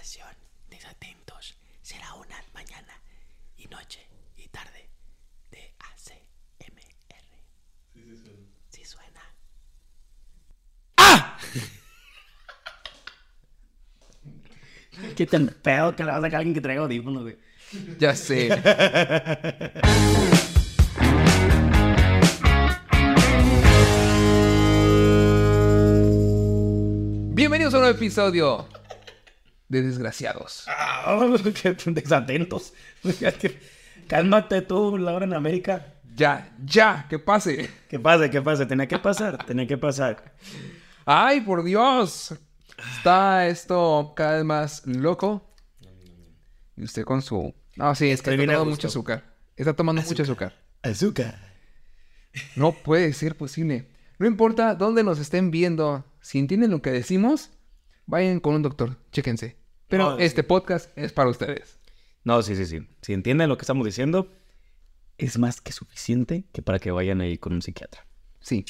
generación desatentos será una mañana y noche y tarde de ACMR. Sí suena. ¡Ah! ¿Qué tan pedo que le va a sacar a alguien que traiga audífonos, güey? Ya sé. Bienvenidos a un nuevo episodio de Desgraciados. Ah, desatentos. Cálmate tú, Laura en América. Ya, ya, que pase. ¿Qué pasa? ¿Qué pasa? Tenía que pasar, tenía que pasar. Ay, por Dios. Está esto cada vez más loco. Y usted con su... No, sí, es que está tomando mucho azúcar. Está tomando mucho azúcar. Azúcar. No puede ser posible. No importa dónde nos estén viendo, si entienden lo que decimos, vayan con un doctor, chéquense. Pero No, sí. este podcast es para ustedes. No, sí, sí, sí. Si entienden lo que estamos diciendo, es más que suficiente que para que vayan ahí con un psiquiatra. Sí,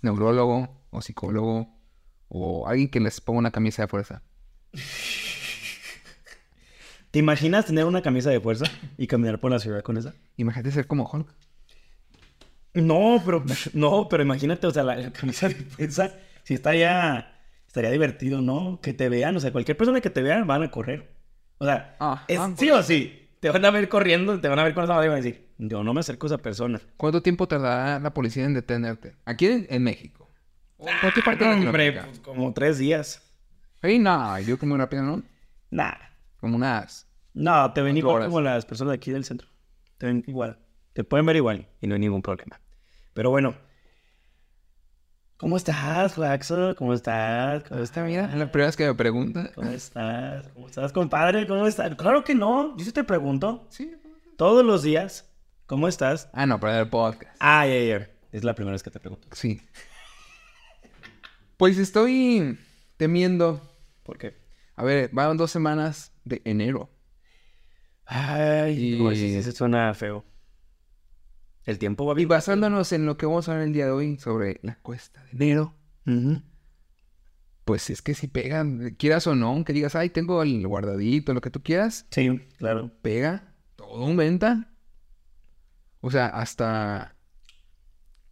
neurólogo o psicólogo o alguien que les ponga una camisa de fuerza. ¿Te imaginas tener una camisa de fuerza y caminar por la ciudad con esa? Imagínate ser como Hulk. No, pero no, pero imagínate, o sea, la, la camisa de fuerza, si estaría, estaría divertido, ¿no? Que te vean, o sea, cualquier persona que te vea van a correr. O sea, Ah, es, ah, sí o sí, te van a ver corriendo, te van a ver con esa madre y van a decir, yo no me acerco a esa persona. ¿Cuánto tiempo tardará la policía en detenerte? Aquí en, en México. O en cualquier parte de Hombre, Latinoamérica. pues, como tres días. Ey, no, yo como rápido, ¿no? Nah. Como unas... No, te ven igual horas. como las personas de aquí del centro. Te ven igual. Te pueden ver igual y no hay ningún problema. Pero bueno. ¿Cómo estás, Waxo? ¿Cómo estás? ¿Cómo estás? mira, es la primera vez que me pregunta. ¿Cómo estás? ¿Cómo estás, compadre? ¿Cómo estás? Claro que no. Yo sí te pregunto. Sí. Todos los días. ¿Cómo estás? Ah, no, para el podcast. Ah, ya, ya. Es la primera vez que te pregunto. Sí. Pues estoy temiendo. ¿Por qué? A ver, van dos semanas de enero. Ay, Y- no, sí suena feo. El tiempo va Y bien. basándonos en lo que vamos a ver el día de hoy sobre la cuesta de enero, pues es que si pegan, quieras o no, aunque digas, ay, tengo el guardadito, lo que tú quieras, Sí, claro. pega, todo aumenta. O sea, hasta...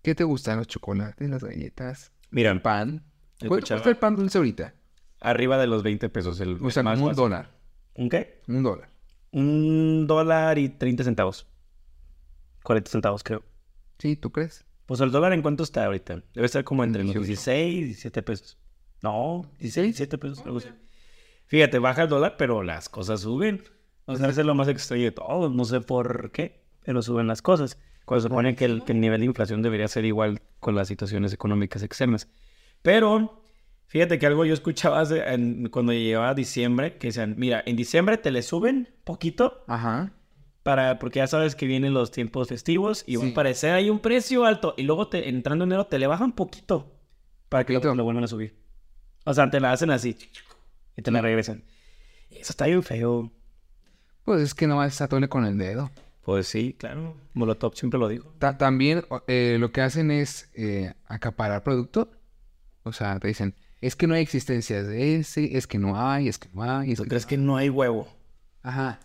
¿Qué te gustan? Los chocolates, las galletas, Mira, el pan. ¿Cuánto cuesta el pan dulce ahorita? arriba de los 20 pesos. El O sea, más un dólar. ¿Un qué? Un dólar. Un dólar y 30 centavos. 40 centavos, creo. ¿Sí? ¿Tú crees? Pues el dólar en cuánto está ahorita? Debe estar como entre los 18. 16 y 17 pesos. No, 16, 17 pesos. algo así. Fíjate, baja el dólar, pero las cosas suben. O sea, eso es lo más extraño de todo. No sé por qué, pero suben las cosas. Cuando se supone que el, que el nivel de inflación debería ser igual con las situaciones económicas externas. Pero, fíjate que algo yo escuchaba hace- en- cuando llegaba diciembre, que decían, mira, en diciembre te le suben poquito Ajá. Para, porque ya sabes que vienen los tiempos festivos y va Sí. a parecer ahí un precio alto. Y luego te, entrando enero te le bajan poquito para que luego lo vuelvan a subir. O sea, te la hacen así y te la regresan. Eso está bien feo. Pues es que nomás se atole con el dedo. Pues sí, claro. Molotov siempre lo digo. Ta- también eh, lo que hacen es eh, acaparar producto. O sea, te dicen, es que no hay existencias de ese, es que no hay, es que no hay. Es ¿Tú que crees que no hay huevo? Ajá.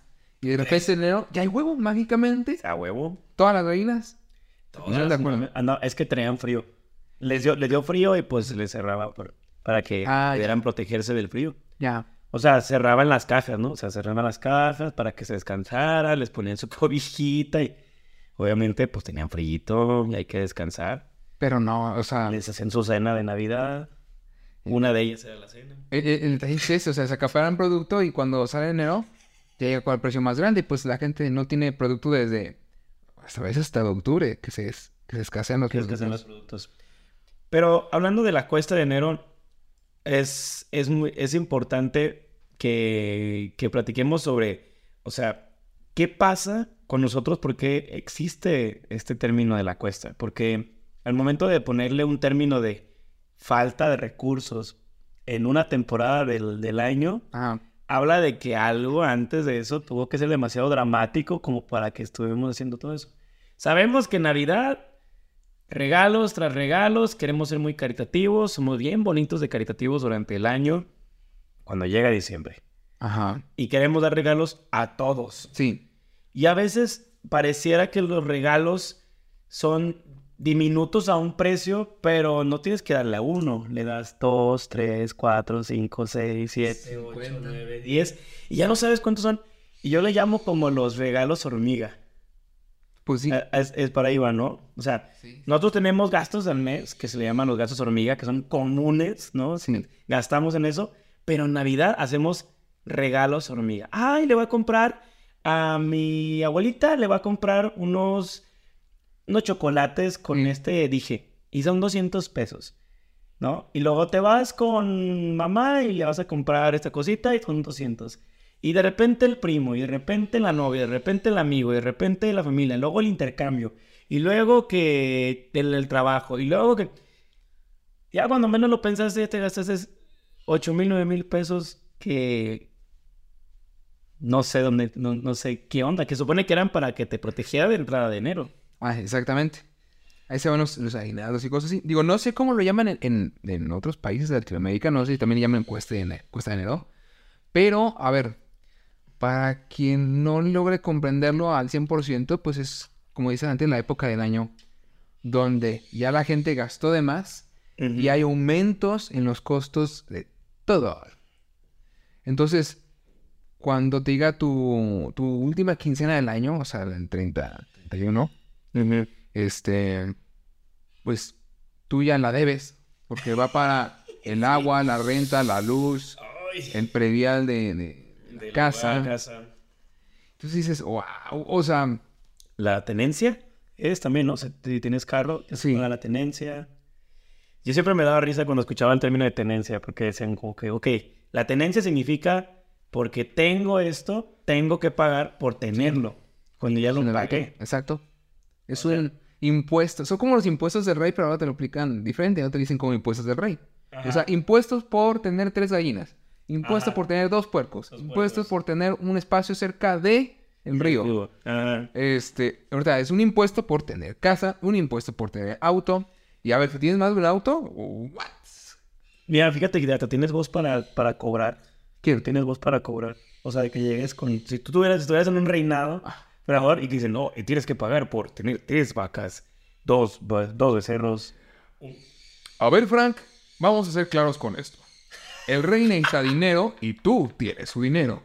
Y de en enero ya hay huevo mágicamente. ¿A huevo? Todas las gallinas. Todas. No, de. Ah, no, es que traían frío. Les dio, les dio frío y pues les cerraba por- para que Ah, ya. pudieran protegerse del frío. Ya. O sea, cerraban las cajas, ¿no? O sea, cerraban las cajas para que se descansara, les ponían su cobijita y obviamente pues tenían frío y hay que descansar. Pero no, o sea, Les hacían su cena de Navidad. Una de ellas era la cena. el- el es ese, o sea, se acaparan producto y cuando sale enero ya llega con el precio más grande y pues la gente no tiene producto desde hasta a veces hasta octubre que se, que se escasean los que productos. los productos. Pero hablando de la cuesta de enero, es, es, muy, es importante que, que platiquemos sobre, o sea, ¿qué pasa con nosotros? ¿Por qué existe este término de la cuesta? Porque al momento de ponerle un término de falta de recursos en una temporada del, del año, Ajá. Habla de que algo antes de eso tuvo que ser demasiado dramático como para que estuviéramos haciendo todo eso. Sabemos que Navidad, regalos tras regalos, queremos ser muy caritativos, somos bien bonitos de caritativos durante el año, cuando llega diciembre. Ajá. Y queremos dar regalos a todos. Sí. Y a veces pareciera que los regalos son diminutos a un precio, pero no tienes que darle a uno. Le das dos, tres, cuatro, cinco, seis, siete, ocho, nueve, diez. Y ya no sabes cuántos son. Y yo le llamo como los regalos hormiga. Pues sí. Eh, Es, es para ahí va, ¿no? O sea, Sí. nosotros tenemos gastos al mes que se le llaman los gastos hormiga, que son comunes, ¿no? Sí. Gastamos en eso, pero en Navidad hacemos regalos hormiga. Ay, le voy a comprar a mi abuelita, le voy a comprar unos, unos chocolates con Mm. este dije, y son 200 pesos, ¿no? Y luego te vas con mamá y le vas a comprar esta cosita y son 200. Y de repente el primo, y de repente la novia, de repente el amigo, y de repente la familia, luego el intercambio, y luego que el, el trabajo, y luego que... Ya cuando menos lo pensaste, ya te gastaste 8 mil, 9 mil pesos que... No sé dónde, no, no sé qué onda, que supone que eran para que te protegiera de entrada de enero. Ah, exactamente. Ahí se van los, los aguinaldos y cosas así. Digo, no sé cómo lo llaman en, en, en otros países de Latinoamérica. No sé si también llaman cuesta de, cuesta de enero. Pero, a ver, para quien no logre comprenderlo al 100%, pues es, como dicen antes, la época del año donde ya la gente gastó de más y hay aumentos en los costos de todo. Entonces, cuando te diga tu, tu última quincena del año, o sea, el 30, 31, este, pues tú ya la debes, porque va para el agua, la renta, la luz, el predial de, de la casa. Entonces dices, wow, o sea, La tenencia es también, ¿no? O sea, si tienes carro, que Sí. la tenencia. Yo siempre me daba risa cuando escuchaba el término de tenencia, porque decían como que, ok, la tenencia significa porque tengo esto, tengo que pagar por tenerlo. Cuando ya lo pagué. Exacto. Es un impuesto. Son como los impuestos del rey, pero ahora te lo aplican diferente. Ahora te dicen como impuestos del rey. O sea, impuestos por tener tres gallinas. Impuestos Ajá. por tener dos puercos. Impuestos puercos. por tener un espacio cerca de el río. Ah, Este, es un impuesto por tener casa, un impuesto por tener auto. Y a ver, si tienes más de un auto, what? Mira, fíjate que hasta tienes voz para, para cobrar. ¿Quién? Tienes voz para cobrar. O sea, de que llegues con... Si tú tuvieras, estuvieras en un reinado, por y que dicen, no, y tienes que pagar por tener tres vacas, dos, dos becerros. A ver, Frank, vamos a ser claros con esto. El rey necesita dinero y tú tienes su dinero.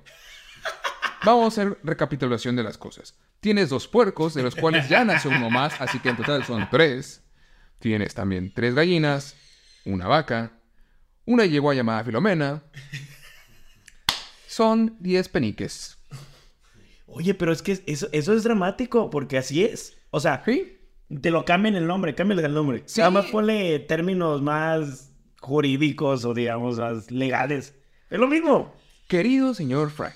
Vamos a hacer recapitulación de las cosas. Tienes dos puercos, de los cuales ya nació uno más, así que en total son tres. Tienes también tres gallinas, una vaca, una yegua llamada Filomena. Son diez peniques. Oye, pero es que eso, eso es dramático, porque así es. O sea, ¿Sí? te lo cambian el nombre, cámbiale el nombre. Sí. Nada más ponle términos más jurídicos o, digamos, más legales. Es lo mismo. Querido señor Frank,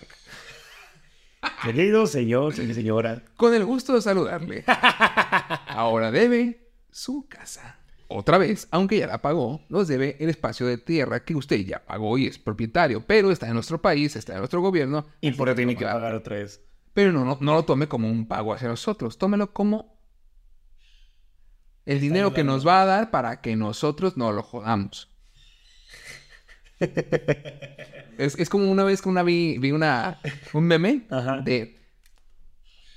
Querido señor, señora. con el gusto de saludarle. Ahora debe su casa. Otra vez, aunque ya la pagó, nos debe el espacio de tierra que usted ya pagó y es propietario, pero está en nuestro país, está en nuestro gobierno, Y por eso tiene que pagar otra vez. Pero no, no, no lo tome como un pago hacia nosotros, tómelo como el dinero que nos va a dar para que nosotros no lo jodamos. es, es como una vez que una vi, vi una, un meme Ajá. de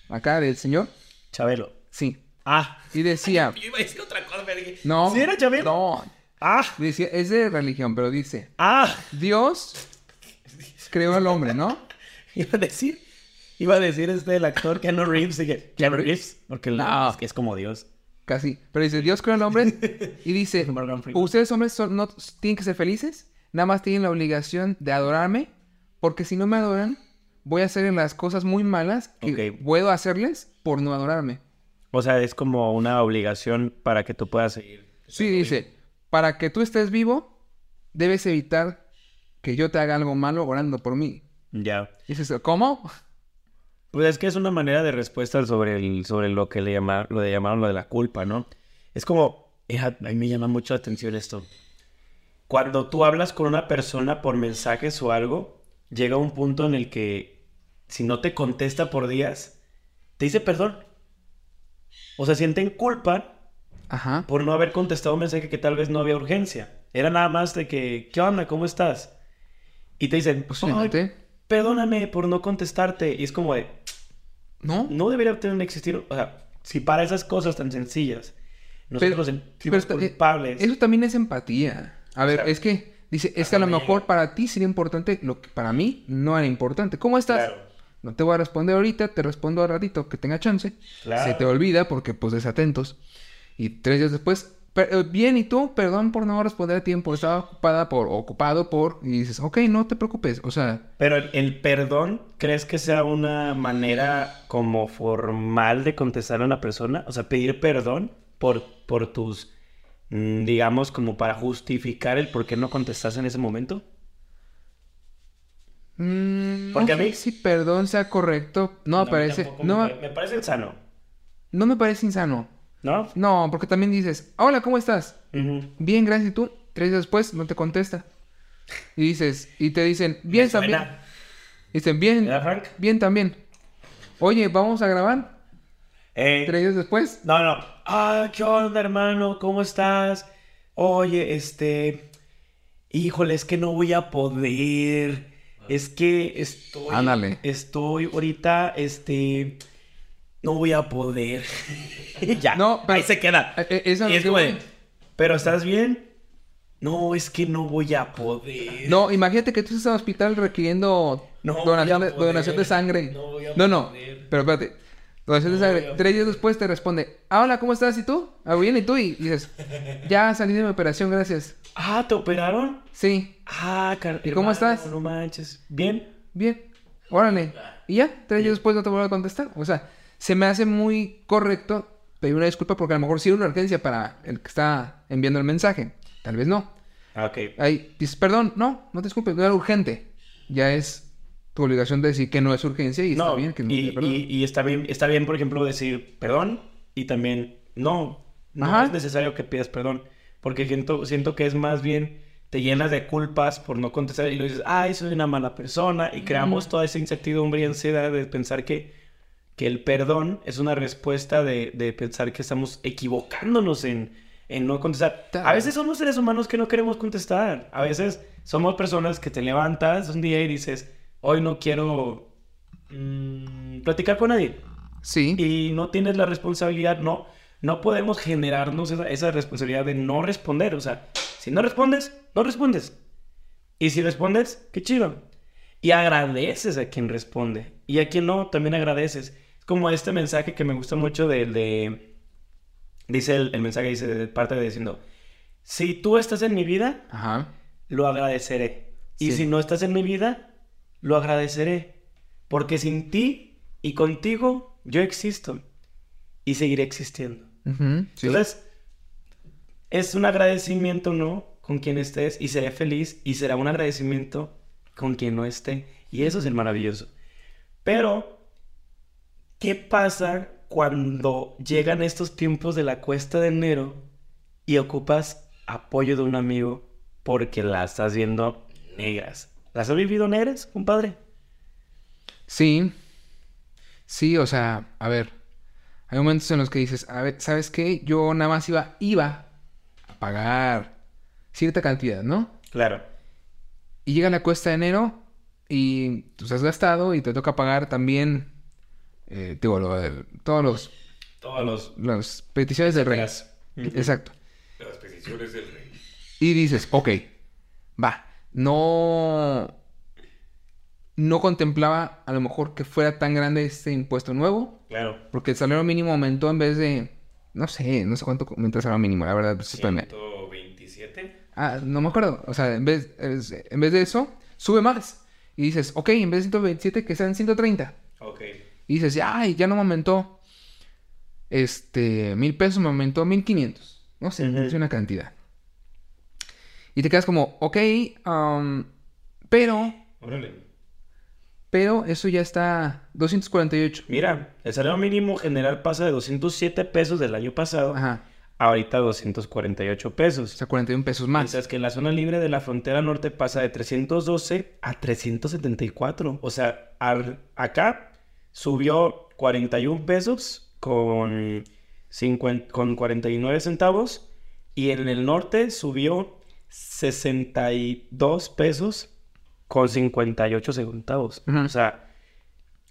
acá del señor, Chabelo. sí, Ah. y decía, Yo iba a decir otra cosa, pero dije, no, ¿Sí era Chabelo? no, Ah. decía, es de religión, pero dice, Ah. Dios creó al hombre, ¿no? Iba a decir. Iba a decir este el actor Keanu Reeves. y que, Keanu Reeves. Porque No. es que es como Dios. Casi. Pero dice, Dios creó al hombre y dice, ustedes hombres son- no tienen que ser felices, nada más tienen la obligación de adorarme, porque si no me adoran, voy a hacer las cosas muy malas que puedo hacerles por no adorarme. O sea, es como una obligación para que tú puedas seguir. Sí, dice, para que tú estés vivo, debes evitar que yo te haga algo malo orando por mí. Ya. Dices, ¿cómo? Pues es que es una manera de respuesta sobre, el, sobre lo que le llamaron, lo de llamaron lo de la culpa, ¿no? Es como, eh, a mí me llama mucho la atención esto. Cuando tú hablas con una persona por mensajes o algo, llega un punto en el que si no te contesta por días, te dice perdón. O sea, sienten culpa Ajá. por no haber contestado un mensaje que tal vez no había urgencia. Era nada más de que, ¿qué onda? ¿Cómo estás? Y te dicen, "Ay, Posiblemente. Perdóname por no contestarte. Y es como de, ¿No? no debería tener que existir, o sea, si para esas cosas tan sencillas nosotros Pero- sentimos pero está- eh, culpables. Eso también es empatía. A ver, O sea, es que dice, es que a lo me mejor para ti sería importante lo que para mí no era importante. ¿Cómo estás? Claro. No te voy a responder ahorita, te respondo al ratito que tenga chance. Claro. Se te olvida porque pues desatentos. Y tres días después, "Per- eh, bien, ¿y tú? Perdón por no responder a tiempo. Estaba ocupada por, ocupado por... Y dices, ok, no te preocupes. O sea, Pero el, el perdón, ¿crees que sea una manera como formal de contestar a una persona? O sea, pedir perdón por, por tus, mm, digamos, como para justificar el por qué no contestaste en ese momento. mm, Porque no a sé mí- si perdón sea correcto. No, mí parece... No, me, me parece sano, no me parece insano. ¿No? No, porque también dices, hola, ¿cómo estás? Bien, gracias. ¿Y tú? Tres días después no te contesta. Y dices, y te dicen, bien también. Dicen, bien, ¿Verdad, Frank? bien también. Oye, ¿vamos a grabar? Eh, Tres días después. No, no. Ah, ¿qué onda, hermano? ¿Cómo estás? Oye, este... Híjole, es que no voy a poder. Es que estoy... Ándale. Estoy ahorita, este... No voy a poder. ya. No, pero- ahí se queda. Eso Y es como de. ¿Pero estás bien? No, es que no voy a poder. No, imagínate que tú estás en el hospital requiriendo No donación, de, poder. donación de sangre. No voy a no, no, poder. pero espérate. Donación de sangre. Tres días después te responde, ah, hola, ¿cómo estás? ¿Y tú? Ah, bien, ¿y tú? Y dices, ya salí de mi operación, gracias. Ah, ¿te operaron? Sí, Ah, car- ¿Y cómo estás? No manches. ¿Bien? bien, órale. Y ya, tres días después no te vuelvo a contestar. O sea, se me hace muy correcto pedir una disculpa porque a lo mejor sí era una urgencia para el que está enviando el mensaje. Tal vez no. Ah, ok. Ahí dices, perdón, no, no te disculpes, no era urgente. Ya es tu obligación de decir que no es urgencia y está No, bien que no y, y- y está bien, está bien, por ejemplo, decir perdón y también no, no Ajá. es necesario que pidas perdón, porque siento, siento que es más bien te llenas de culpas por no contestar y lo dices, ay, soy una mala persona y creamos toda esa incertidumbre y ansiedad de pensar que, que el perdón es una respuesta de, de pensar que estamos equivocándonos en, en no contestar. A veces somos seres humanos que no queremos contestar, a veces somos personas que te levantas un día y dices, hoy no quiero mm, platicar con nadie Sí, y no tienes la responsabilidad, no, no podemos generarnos esa, esa responsabilidad de no responder. O sea, si no respondes, no respondes. Y si respondes, qué chido. Y agradeces a quien responde. Y a quien no, también agradeces. Como este mensaje que me gusta mucho del de... Dice el, el mensaje, dice de parte de diciendo, si tú estás en mi vida, ajá. lo agradeceré. Y si no estás en mi vida, lo agradeceré. Porque sin ti y contigo yo existo y seguiré existiendo. sí. Entonces, es un agradecimiento, ¿no? Con quien estés y seré feliz y será un agradecimiento con quien no esté. Y eso es el maravilloso. Pero, ¿qué pasa cuando llegan estos tiempos de la cuesta de enero y ocupas apoyo de un amigo porque la estás viendo negras? ¿Las has vivido negras, compadre? Sí. Sí, o sea, a ver. Hay momentos en los que dices, a ver, ¿sabes qué? Yo nada más iba, iba a pagar cierta cantidad, ¿no? Claro. Y llega la cuesta de enero y tú has gastado y te toca pagar también, eh, digo, lo del- todos los, Todos los... las peticiones del rey. Las- Exacto. Las peticiones del rey. Y dices, ok, va, no, no contemplaba a lo mejor que fuera tan grande este impuesto nuevo, Claro. porque el salario mínimo aumentó en vez de, no sé, no sé cuánto aumentó el salario mínimo, la verdad, pues, espérame. 127. Ah, no me acuerdo, o sea, en vez, en vez de eso, sube más. Y dices, ok, en vez de 127, que sean 130. Ok. Y dices, ay, ya no me aumentó, este, mil pesos, me aumentó mil quinientos. No sé, es una cantidad. Y te quedas como, ok, um, pero, Órale. pero eso ya está 248. Mira, el salario mínimo general pasa de 207 pesos del año pasado Ajá, a ahorita 248 o pesos. sea, 41 pesos más. Mientras que en la zona libre de la frontera norte pasa de 312 a 374. O sea, al- acá subió 41 pesos con, 50 con 49 centavos y en el norte subió 62 pesos con 58 centavos. O sea,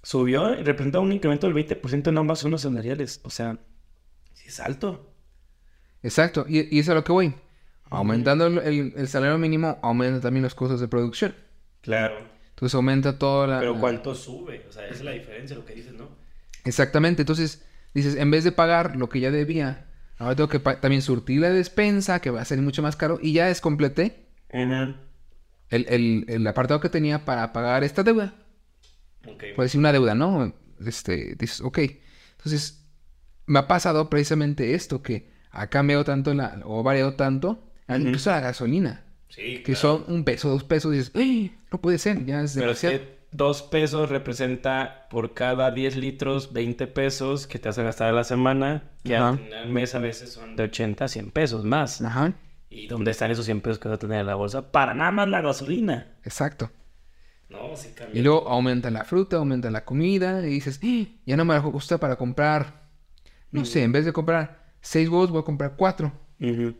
subió, representa un incremento del 20% en ambas zonas salariales. O sea, sí es alto. Exacto, y, y eso es a lo que voy. Aumentando el, el- salario mínimo, aumenta también los costos de producción. Claro. Entonces aumenta toda la... Pero la- ¿cuánto sube? O sea, esa es la diferencia, lo que dices, ¿no? Exactamente, entonces dices, en vez de pagar lo que ya debía, ahora tengo que también surtir la despensa, que va a ser mucho más caro, y ya descompleté el, el, el apartado que tenía para pagar esta deuda. Ok. Por decir una deuda, ¿no? Este, dices, ok. Entonces, me ha pasado precisamente esto, que ha cambiado tanto la, o variado tanto, incluso la gasolina, sí, que son un peso, dos pesos, y dices, ¡ay! No puede ser, ya es Pero es demasiado. que dos pesos representa por cada 10 litros 20 pesos que te hace gastar a la semana, que al final mes a veces son de 80 a 100 pesos más. Ajá, ¿Y dónde están esos 100 pesos que vas a tener en la bolsa? Para nada más la gasolina. exacto. No, sí cambia. Y luego aumenta la fruta, aumenta la comida, y dices, "Ah, ya no me gusta para comprar, no sé, en vez de comprar seis huevos, voy a comprar cuatro. Ujú.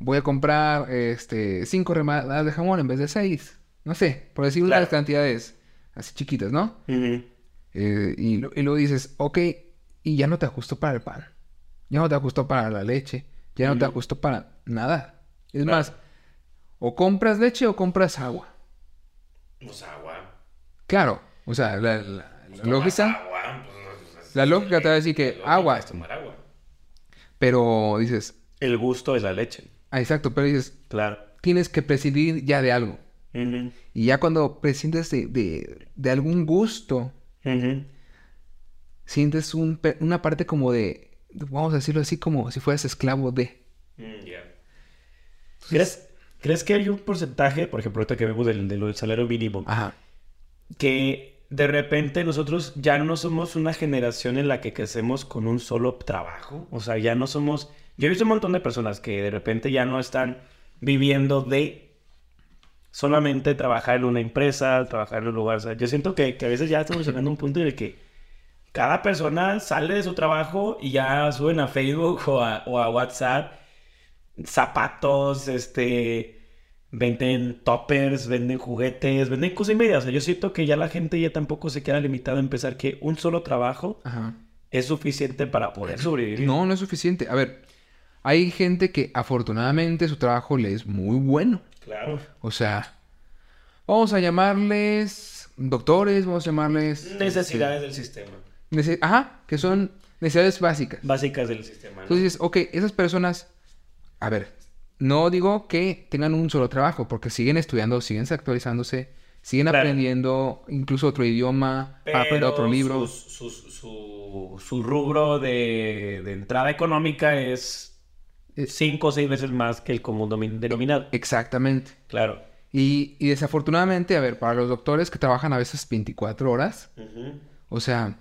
Voy a comprar este cinco remadadas de jamón en vez de seis. No sé, por decir Claro. unas cantidades así chiquitas, ¿no? Eh, y, luego dices, ok, y ya no te ajustó para el pan, ya no te ajustó para la leche, ya no te ajustó para nada. Es Claro. más, o compras leche o compras agua. Pues agua. Claro, o sea, la, la- la lógica, Agua, pues, la lógica te va a decir que agua, es tomar agua. pero dices, El gusto es la leche. Ah, exacto, pero dices, Claro. tienes que prescindir ya de algo. Y ya cuando prescindes de, de, de algún gusto, sientes un, una parte como de, vamos a decirlo así, como si fueras esclavo de. Mm, ya. ¿Crees, ¿Crees que hay un porcentaje, por ejemplo, ahorita que vemos del, del salario mínimo, Ajá. que de repente nosotros ya no somos una generación en la que crecemos con un solo trabajo? O sea, ya no somos... Yo he visto un montón de personas que de repente ya no están viviendo de solamente trabajar en una empresa, trabajar en un lugar. O sea, yo siento que, que a veces ya estamos llegando a un punto en el que cada persona sale de su trabajo y ya suben a Facebook o a, o a WhatsApp zapatos, este, venden toppers, venden juguetes, venden cosas y media. O sea, yo siento que ya la gente ya tampoco se queda limitada a pensar que un solo trabajo Ajá. es suficiente para poder sobrevivir. No, no es suficiente. A ver, hay gente que afortunadamente su trabajo le es muy bueno. Claro. O sea, vamos a llamarles doctores, vamos a llamarles... Necesidades del sistema. nece- Ajá, que son necesidades básicas. Básicas del sistema. ¿no? Entonces dices, ok, esas personas, a ver, no digo que tengan un solo trabajo, porque siguen estudiando, siguen actualizándose, siguen Claro. aprendiendo incluso otro idioma, para aprender otro libro. sus- sus- su, su rubro de, de entrada económica es cinco o seis veces más que el común denominado. Exactamente. Claro. Y, y desafortunadamente, a ver, para los doctores que trabajan a veces 24 horas, o sea,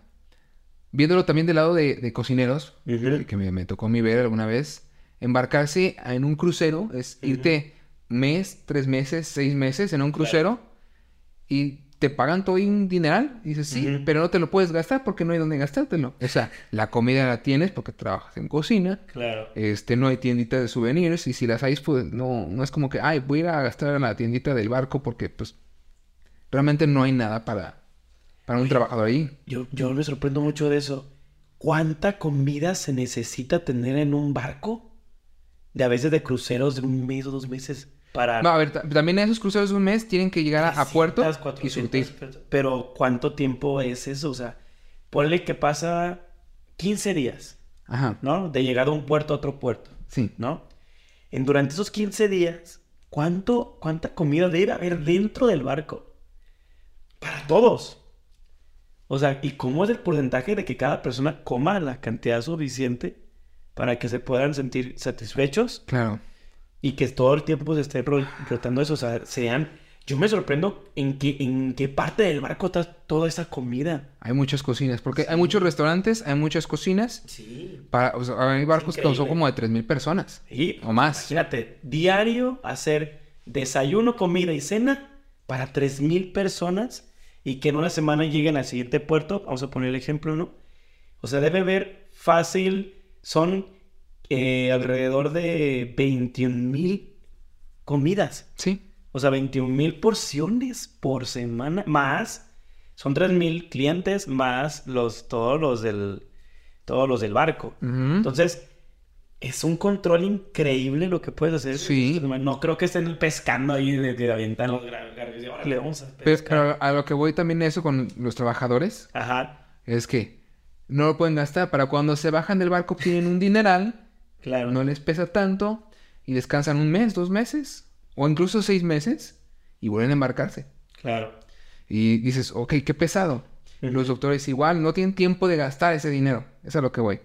viéndolo también del lado de, de cocineros, que me, me tocó a mí ver alguna vez, embarcarse en un crucero es irte mes, tres meses, seis meses en un crucero y te pagan todo un dineral. Y dices, sí, pero no te lo puedes gastar porque no hay dónde gastártelo. O sea, la comida la tienes porque trabajas en cocina. Claro. Este, no hay tiendita de souvenirs y si las hay, pues no, no es como que, ay, voy a ir a gastar en la tiendita del barco porque, pues, realmente no hay nada para, para un trabajador ahí. Yo, yo me sorprendo mucho de eso. ¿Cuánta comida se necesita tener en un barco? De a veces de cruceros de un mes o dos meses para... No, a ver, ta- también esos cruceros de un mes tienen que llegar a, a puerto 300, y 400 surtir. Pero ¿cuánto tiempo es eso? O sea, ponle que pasa 15 días, Ajá, ¿no? De llegar de un puerto a otro puerto, sí. ¿no? En durante esos 15 días, ¿cuánto, ¿cuánta comida debe haber dentro del barco? Para todos. O sea, ¿y cómo es el porcentaje de que cada persona coma la cantidad suficiente para que se puedan sentir satisfechos Claro. Y que todo el tiempo se esté ro- rotando eso? O sea, sean... Yo me sorprendo en qué, en qué parte del barco está toda esa comida. Hay muchas cocinas, porque hay muchos restaurantes, hay muchas cocinas. Sí. Para, o sea, hay barcos que son como de 3.000 personas. Sí, O más. Imagínate, diario hacer desayuno, comida y cena para 3.000 personas y que en una semana lleguen al siguiente puerto. Vamos a poner el ejemplo, ¿no? O sea, debe ver fácil, son eh, alrededor de 21.000 comidas. Sí. O sea, 21 mil porciones por semana. Más, son 3 mil clientes más los, todos los del, todos los del barco. Ujú. Entonces, es un control increíble lo que puedes hacer. Sí. No creo que estén pescando ahí de, de los y órale, vamos a Pero, pescar. pero a lo que voy también eso con los trabajadores Ajá, es que no lo pueden gastar para cuando se bajan del barco obtienen un dineral, claro. no les pesa tanto y descansan un mes, dos meses o incluso seis meses y vuelven a embarcarse. Claro. Y dices, ok, qué pesado. Los doctores igual no tienen tiempo de gastar ese dinero. Eso es a lo que voy.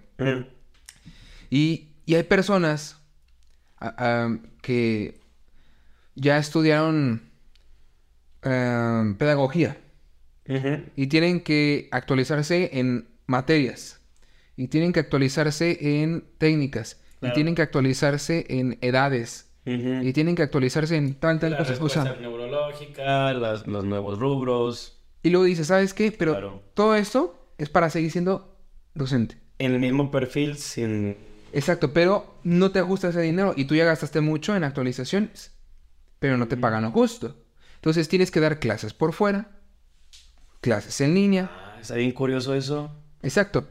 Y, y hay personas que ya estudiaron ah, pedagogía y tienen que actualizarse en materias y tienen que actualizarse en técnicas Claro. y tienen que actualizarse en edades y tienen que actualizarse en tal tal La cosas. O sea, neurológica, las- los nuevos rubros. y luego dices, ¿sabes qué? Pero Claro. todo esto es para seguir siendo docente. En el mismo perfil, sin... Exacto, pero no te ajusta ese dinero y tú ya gastaste mucho en actualizaciones, pero no te pagan lo justo. Entonces tienes que dar clases por fuera, clases en línea, Ah, está bien curioso eso. exacto.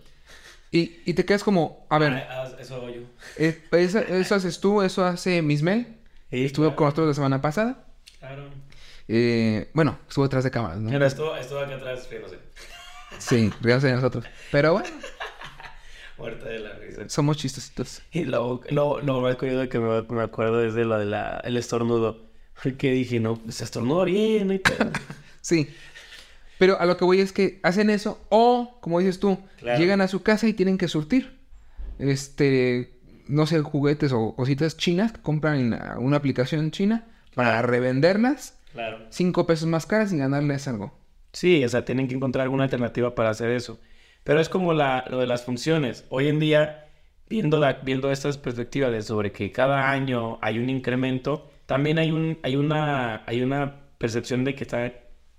Y, y te quedas como, a ver, Ah, ah, eso hago yo. eh, eso, eso haces tú, eso hace Mismel, Sí, estuvo claro. con nosotros la semana pasada. Claro. Eh, bueno, estuvo detrás de cámaras, ¿no? Mira, estuvo, estuvo acá atrás, riéndose. Sí, ríanse de nosotros. Pero bueno, Muerta de la risa. somos chistositos. Y lo, lo, lo más curioso que me, me acuerdo es de lo del el estornudo. Que dije, no, se estornudó bien y todo. Sí. Pero a lo que voy es que hacen eso o, como dices tú, Claro. llegan a su casa y tienen que surtir. Este, no sé, juguetes o cositas chinas que compran en una aplicación china para revenderlas Claro. cinco pesos más caras y ganarles algo. Sí, o sea, tienen que encontrar alguna alternativa para hacer eso. Pero es como la, lo de las funciones. Hoy en día, viendo, la, viendo estas perspectivas de sobre que cada año hay un incremento, también hay, un, hay, una, hay una percepción de que está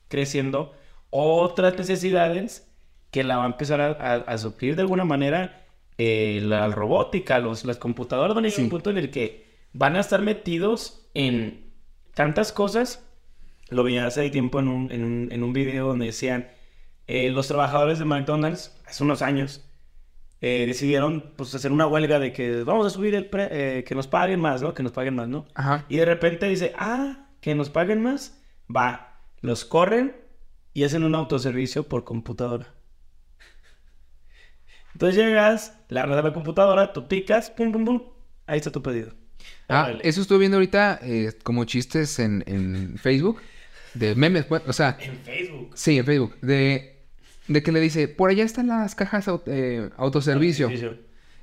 creciendo otras necesidades que la va a empezar a, a- a suplir de alguna manera eh, la robótica, los, las computadoras van a llegar a un punto en el que van a estar metidos en tantas cosas lo vi hace tiempo en un, en un, en un video donde decían eh, los trabajadores de McDonald's hace unos años eh, decidieron pues hacer una huelga de que vamos a subir el pre- eh, que nos paguen más, ¿no? Que nos paguen más, ¿no? Ajá. Y de repente dice, ah, que nos paguen más, va, los corren y hacen un autoservicio por computadora. Entonces llegas, le abres la computadora, tú picas, pum, pum, pum, ahí está tu pedido. Ah, Órale. eso estuve viendo ahorita eh, como chistes en, en Facebook. De memes, o sea, En Facebook. sí, en Facebook. De, de que le dice, por allá están las cajas eh, autoservicio.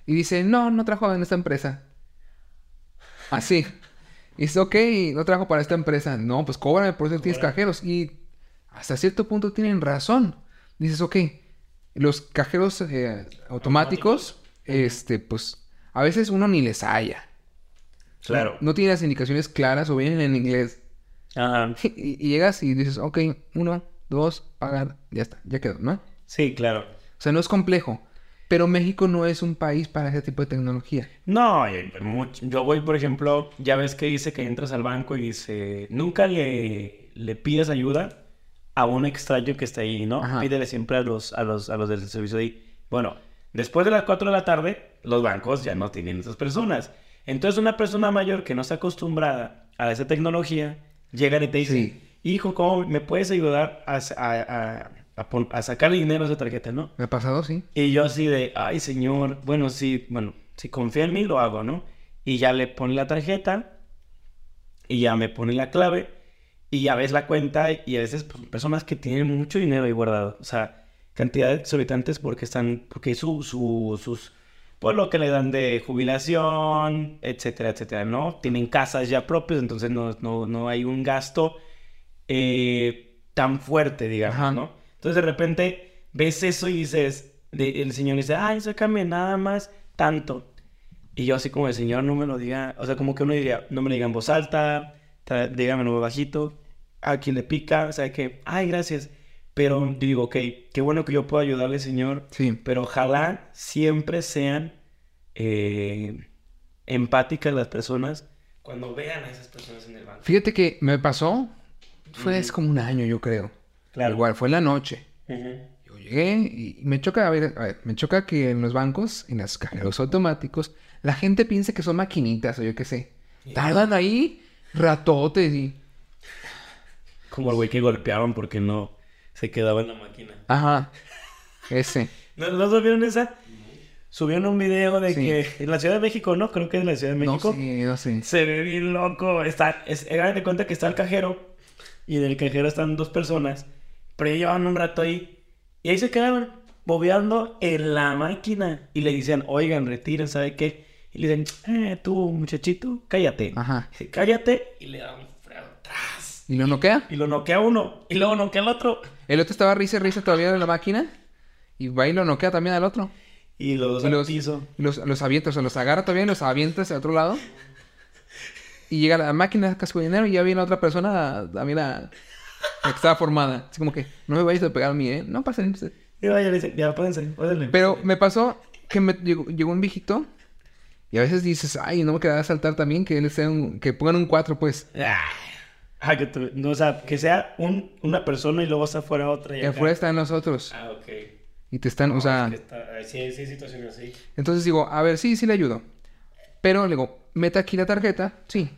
Y dice, no, no trabajo en esta empresa. Así. Y dice, ok, no trabajo para esta empresa. No, pues cóbrame por eso tienes cajeros. Y hasta cierto punto tienen razón. Dices, ok, los cajeros eh, automáticos, este, pues a veces uno ni les halla. Claro. No tiene las indicaciones claras o vienen en inglés. Ajá. Y, y llegas y dices, ok, uno, dos, pagar, ya está, ya quedó, ¿no? O Sí, claro. sea, no es complejo. Pero México no es un país para ese tipo de tecnología. No, yo voy, por ejemplo, ya ves que dice que entras al banco y dice, nunca le, le pides ayuda a un extraño que está ahí, ¿no? Ajá. Pídele siempre a los, a los, a los del servicio de ahí. Bueno, después de las 4 de la tarde, los bancos ya no tienen esas personas. Entonces, una persona mayor que no está acostumbrada a esa tecnología, llega y te dice, Sí. hijo, ¿cómo me puedes ayudar a, a, a, a sacar dinero de esa tarjeta, no? ¿Me ha pasado? Sí. Y yo así de, ay señor, bueno, sí, bueno, si confía en mí lo hago, ¿no? Y ya le pone la tarjeta y ya me pone la clave y ya ves la cuenta y a veces pues, personas que tienen mucho dinero ahí guardado, o sea, cantidades exorbitantes porque están, porque su, su, sus, pues lo que le dan de jubilación, etcétera, etcétera, ¿no? Tienen casas ya propias, entonces no, no, no hay un gasto eh, tan fuerte, digamos, Ajá. ¿no? Entonces de repente ves eso y dices, de- el señor dice, ay, sácame nada más tanto. Y yo así como el señor no me lo diga, o sea, como que uno diría, no me lo diga en voz alta, dígamelo bajito, a quien le pica, o sea, que, ay, gracias. Pero digo, ok, qué bueno que yo puedo ayudarle, señor, Sí. pero ojalá siempre sean eh, empáticas las personas cuando vean a esas personas en el banco. Fíjate que me pasó, fue hace como un año, yo creo. Claro. Igual, fue en la noche. Yo llegué y me choca, a ver, a ver, me choca que en los bancos, en los cajeros automáticos, la gente piensa que son maquinitas o yo qué sé. Tardan ahí ratotes y... Como el güey que golpeaban porque no se quedaba en la máquina. Ajá, ese. ¿No, ¿no subieron esa? Subieron un video de Sí. que en la Ciudad de México, ¿no? Creo que en la Ciudad de No México. no sé. Se ve bien loco. Está, es, de cuenta que está el cajero y en el cajero están dos personas, pero ya llevan un rato ahí y ahí se quedaban bobeando en la máquina y le dicen, oigan, retiren, ¿sabe qué? Y le dicen, eh, tú, muchachito, cállate. Ajá. Dice, cállate y le dan un freno atrás. ¿Y lo noquea? Y lo noquea uno y luego noquea al otro. El otro estaba risa y risa todavía en la máquina. Y va y lo noquea también al otro. Y los Y los, piso. los, los avienta, o sea, los agarra todavía y los avienta hacia otro lado. Y llega a la máquina, saca su dinero y ya viene otra persona también a... la que estaba formada. Así como que, no me vayas a pegar a mí, ¿eh? No pasa nada. Y vaya, dice, ya, pónganse, pónganle. Pero me pasó que me llegó, llegó un viejito y a veces dices, ay, no me quedará saltar también que, él sea un- que pongan un 4, pues. Ah, ah, que, tu- no, o sea, que sea un, una persona y luego está fuera otra. Y afuera están nosotros. Ah, ok. Y te están, o sea... es que está- sí, sí, situaciones así. Entonces digo, a ver, sí, sí le ayudo. Pero le digo, meta aquí la tarjeta. Sí.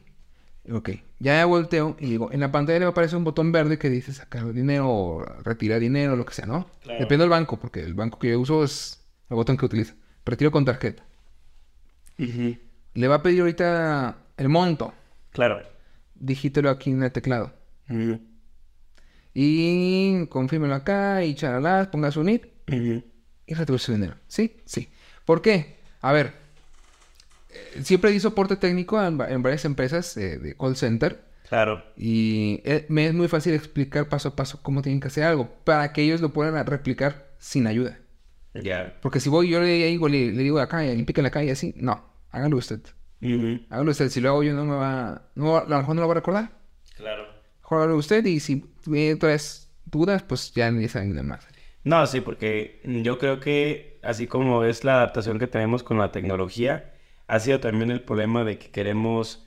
Ok. Ya volteo y digo, en la pantalla le aparece un botón verde que dice sacar dinero o retirar dinero, lo que sea, ¿no? Claro. Depende del banco, porque el banco que yo uso es el botón que utiliza. Retiro con tarjeta. Le va a pedir ahorita el monto. Claro. Digítelo aquí en el teclado. Ujú. Y confírmelo acá y charalás, ponga su NIP Ujú. y retire su dinero. ¿Sí? Sí. ¿Por qué? A ver, eh, siempre di soporte técnico en, en varias empresas eh, de call center Claro. y eh, me es muy fácil explicar paso a paso cómo tienen que hacer algo para que ellos lo puedan replicar sin ayuda. Ya. Porque si voy yo le digo, le, le digo acá, y pica la calle así, no, hágalo usted. Hágalo usted. Si lo hago yo no me va, no, a lo mejor no lo va a recordar. Claro. Hágalo usted y si tiene otras dudas, pues ya ni saben nada más. No, sí, porque yo creo que así como es la adaptación que tenemos con la tecnología, ha sido también el problema de que queremos,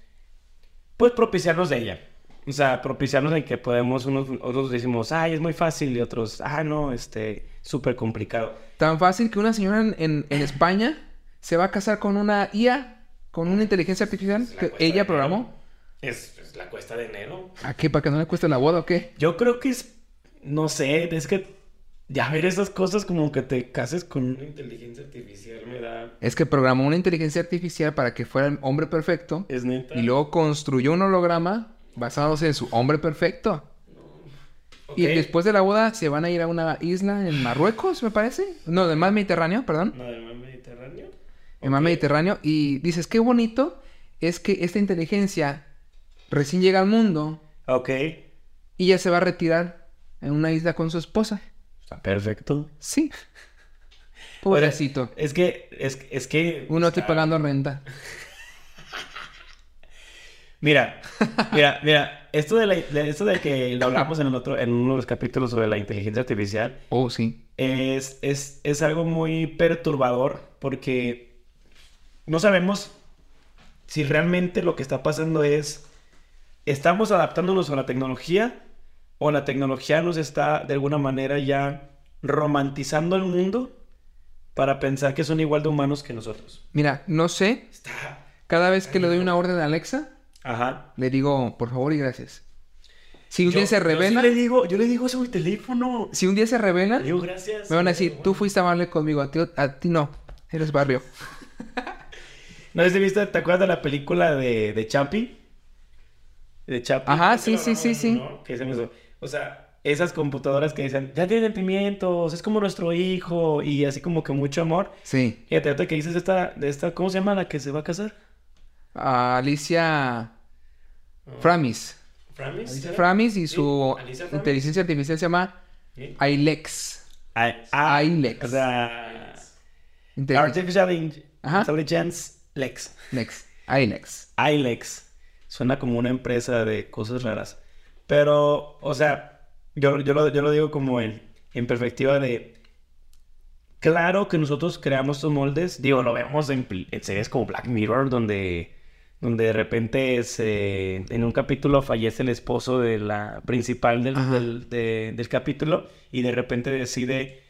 pues, propiciarnos de ella. O sea, propiciarnos en que podemos, unos, otros decimos, ay, es muy fácil, y otros, ah, no, este, súper complicado. Tan fácil que una señora en, en- en España se va a casar con una IA, con una inteligencia artificial que ella programó. Es, es la cuesta de enero. ¿A qué? ¿Para que no le cueste la boda o qué? Yo creo que es, no sé, es que ya ver esas cosas como que te cases con una inteligencia artificial me da... Es que programó una inteligencia artificial para que fuera el hombre perfecto Es neta. y luego construyó un holograma basándose en su hombre perfecto. Y Ok. después de la boda se van a ir a una isla en Marruecos, me parece. No, del mar Mediterráneo, perdón. ¿No del mar Mediterráneo? El mar Mediterráneo. Y dices, qué bonito es que esta inteligencia recién llega al mundo Ok. y ya se va a retirar en una isla con su esposa. Está perfecto. Sí. Pobrecito. Es que, es, es que... Uno estoy está- pagando renta. Mira, mira, mira, esto de, la- de- esto de que lo hablamos en, el otro, en uno de los capítulos sobre la inteligencia artificial, Oh, sí. es, es, es algo muy perturbador porque no sabemos si realmente lo que está pasando es, estamos adaptándonos a la tecnología o la tecnología nos está de alguna manera ya romantizando el mundo para pensar que son igual de humanos que nosotros. Mira, no sé. Está... Cada vez que le doy una orden a Alexa, Ajá. le digo, por favor y gracias. Si un Yo- día se yo sí revela, le digo, yo le digo eso mi teléfono. si un día se revela, Le digo gracias. me van a decir, tú fuiste amable conmigo, a ti, a ti no, eres barrio. ¿No has visto, te acuerdas de la película de, de Chappie? De Chappie. Ajá, sí, sí, sí, sí. ¿no? Que dicen eso. O sea, esas computadoras que dicen, ya tienen sentimientos, es como nuestro hijo, y así como que mucho amor. Sí. Fíjate, ahorita que dices esta, de esta, ¿cómo se llama la que se va a casar? Alicia Framis. ¿Framis? Alicia Framis y su Sí, Alicia Framis. inteligencia artificial se llama Sí. Ilex. Ah, ah, iLex. O sea, Artificial In- Ajá. Intelligence Lex. Lex. Ilex. iLex. Suena como una empresa de cosas raras. Pero, o sea, yo, yo, lo, yo lo digo como en, en perspectiva de... Claro que nosotros creamos estos moldes. Digo, lo vemos en, series como Black Mirror, donde donde de repente se, en un capítulo fallece el esposo de la principal del, del, de- del capítulo y de repente decide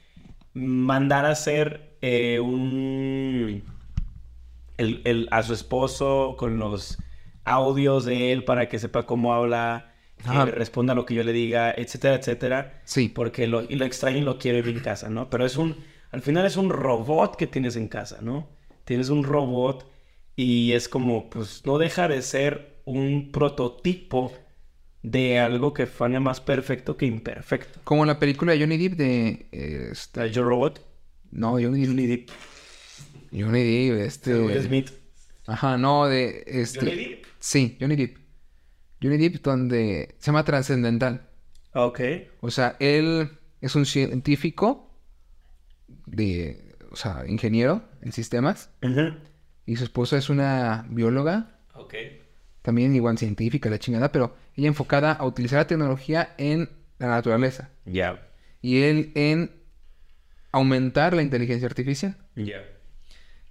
mandar a hacer eh, un el- el- a su esposo con los audios de él para que sepa cómo habla, que responda a lo que yo le diga, etcétera, etcétera. Sí. Porque lo, y lo extraño y lo quiero en casa, ¿no? Pero es un, al final es un robot que tienes en casa, ¿no? Tienes un robot y es como, pues no deja de ser un prototipo de algo que fuera más perfecto que imperfecto. Como en la película de Johnny Depp de... eh, este- Yo Robot, No, Johnny Depp. Johnny Depp, Johnny Depp, este... Will Smith. Ajá, no, de... Este... Johnny Depp. Sí, Johnny Depp. Johnny Depp donde se llama Trascendental. Ok. O sea, él es un científico de... O sea, ingeniero en sistemas. Ujú. Y su esposa es una bióloga. Ok. También igual científica, la chingada. Pero ella enfocada a utilizar la tecnología en la naturaleza. Ya. Y él en aumentar la inteligencia artificial. Ya.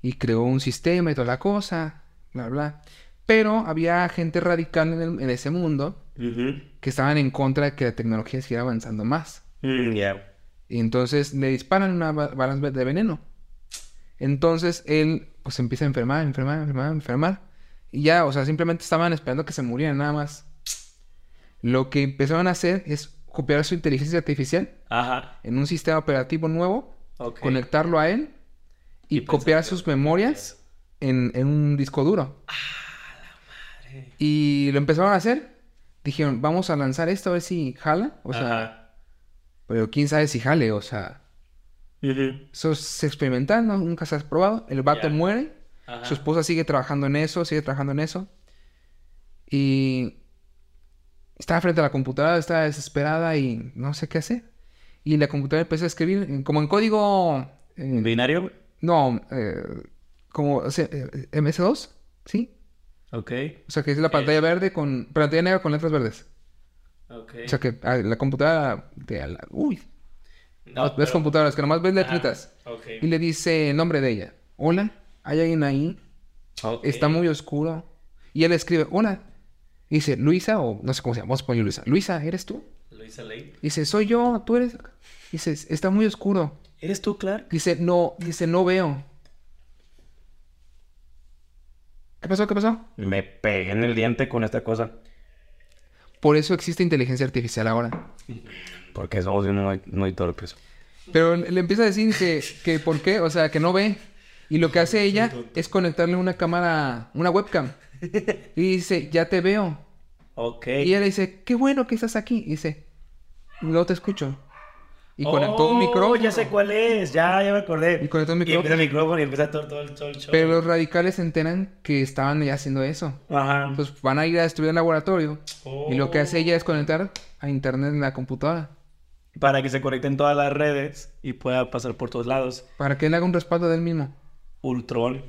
Y creó un sistema y toda la cosa, bla, bla. Pero había gente radical en, el- en ese mundo Ujú. que estaban en contra de que la tecnología siguiera avanzando más. Mm, Ya. Y entonces le disparan una ba- balas de veneno. Entonces él pues empieza a enfermar, enfermar, enfermar, enfermar. Y ya, o sea, simplemente estaban esperando que se muriera nada más. Lo que empezaron a hacer es copiar su inteligencia artificial Ajá. en un sistema operativo nuevo, Ok. conectarlo a él y, Y copiar que- sus memorias en, en un disco duro. Y lo empezaron a hacer. Dijeron, vamos a lanzar esto a ver si jala. O sea, pero quién sabe si jale. O sea, eso es experimental, ¿no? Nunca se ha probado. El vato muere. Ajá. Su esposa sigue trabajando en eso, sigue trabajando en eso. Y estaba frente a la computadora, estaba desesperada y no sé qué hacer. Y la computadora empezó a escribir como en código... eh, ¿Binario? No, eh, como o sea, eh, MS2, ¿sí? Ok. O sea, que es la pantalla verde con... Pantalla negra con letras verdes. Ok. O sea, que ah, la computadora... De, la- uy, No, ves pero- computadoras que nomás ves Ajá. letritas. Ok. Y le dice el nombre de ella. Hola, ¿hay alguien ahí? Ok. Está muy oscuro. Y él escribe, hola. Y dice, Luisa, o no sé cómo se llama, vamos a poner Luisa. Luisa, ¿eres tú? Luisa Ley. Dice, soy yo, tú eres. Dice, está muy oscuro. ¿Eres tú, Clark? Dice, no, dice, no veo. ¿Qué pasó? ¿Qué pasó? Me pegué en el diente con esta cosa. Por eso existe inteligencia artificial ahora. Porque somos muy, muy torpes. Pero le empieza a decir que, que por qué, o sea, que no ve. Y lo que hace ella es conectarle una cámara, una webcam. Y dice, ya te veo. Ok. Y ella le dice, qué bueno que estás aquí. Y dice, no te escucho. Y conectó un Oh, micrófono. Ya sé cuál es. Ya, ya me acordé. Y conectó un Y empieza micrófono. el micrófono y empieza todo, todo, el- todo el show. Pero los radicales se enteran que estaban ya haciendo eso. Ajá. Entonces van a ir a destruir el laboratorio. Y lo que hace ella es conectar a internet en la computadora. Para que se conecten todas las redes y pueda pasar por todos lados. Para que él haga un respaldo del mismo. Ultron.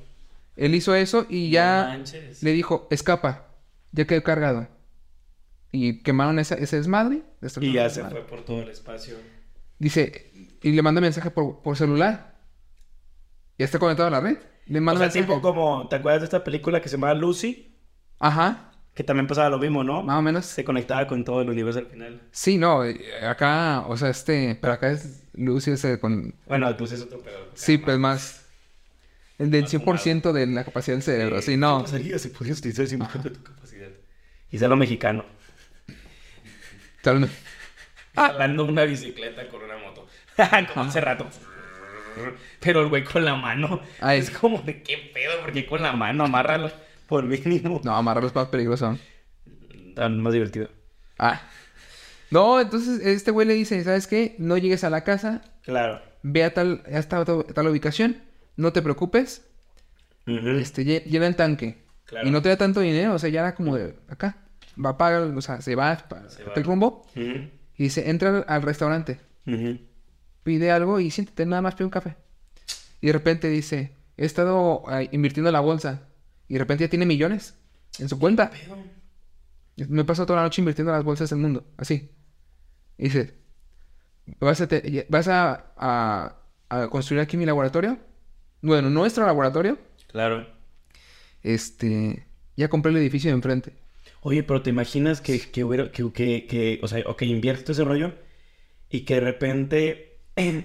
Él hizo eso y ya le dijo, escapa. Ya quedó cargado. Y quemaron esa- ese desmadre. Y ya se fue por todo el espacio. Dice, y le manda mensaje por, por celular. Ya está conectado a la red. Le O manda sea, mensaje. tipo como, ¿te acuerdas de esta película que se llamaba Lucy? Ajá, Que también pasaba lo mismo, ¿no? más o menos. Se conectaba con todo el universo al final. Sí, no, eh, acá, o sea, este, pero acá es Lucy ese con... Bueno, pues es otro pedo. Sí, pues más... El del 100% de la capacidad del cerebro, sí, no. ¿Qué pasaría si pudieras utilizar el 100% de tu capacidad? Y sea lo mexicano. Tal vez- Jalando una bicicleta con una moto. como hace rato. Pero el güey con la mano. Ay. Es como de qué pedo, porque con la mano amárralo por mínimo. No, amarrarlos más peligroso. Tan más divertido. Ah. No, entonces este güey le dice, ¿sabes qué? No llegues a la casa, Claro. ve a tal, a esta tal, ubicación, no te preocupes, Ujú. este, lle- llena el tanque. Claro. Y no te da tanto dinero, o sea, ya era como de acá. Va a pagar, o sea, se va para Se va. el rumbo Ujú. Y dice, entra al- restaurante, pide algo y siéntate, nada más pide un café. Y de repente dice, he estado invirtiendo en la bolsa y de repente ya tiene millones en su cuenta. Me paso toda la noche invirtiendo en las bolsas del mundo, así. Y dice, ¿vas a, te- vas a, a- a construir aquí mi laboratorio? Bueno, nuestro laboratorio. Claro. Este, Ya compré el edificio de enfrente. Oye, pero ¿te imaginas que, que hubiera, que, que, que, o sea, o que inviertes ese rollo y que de repente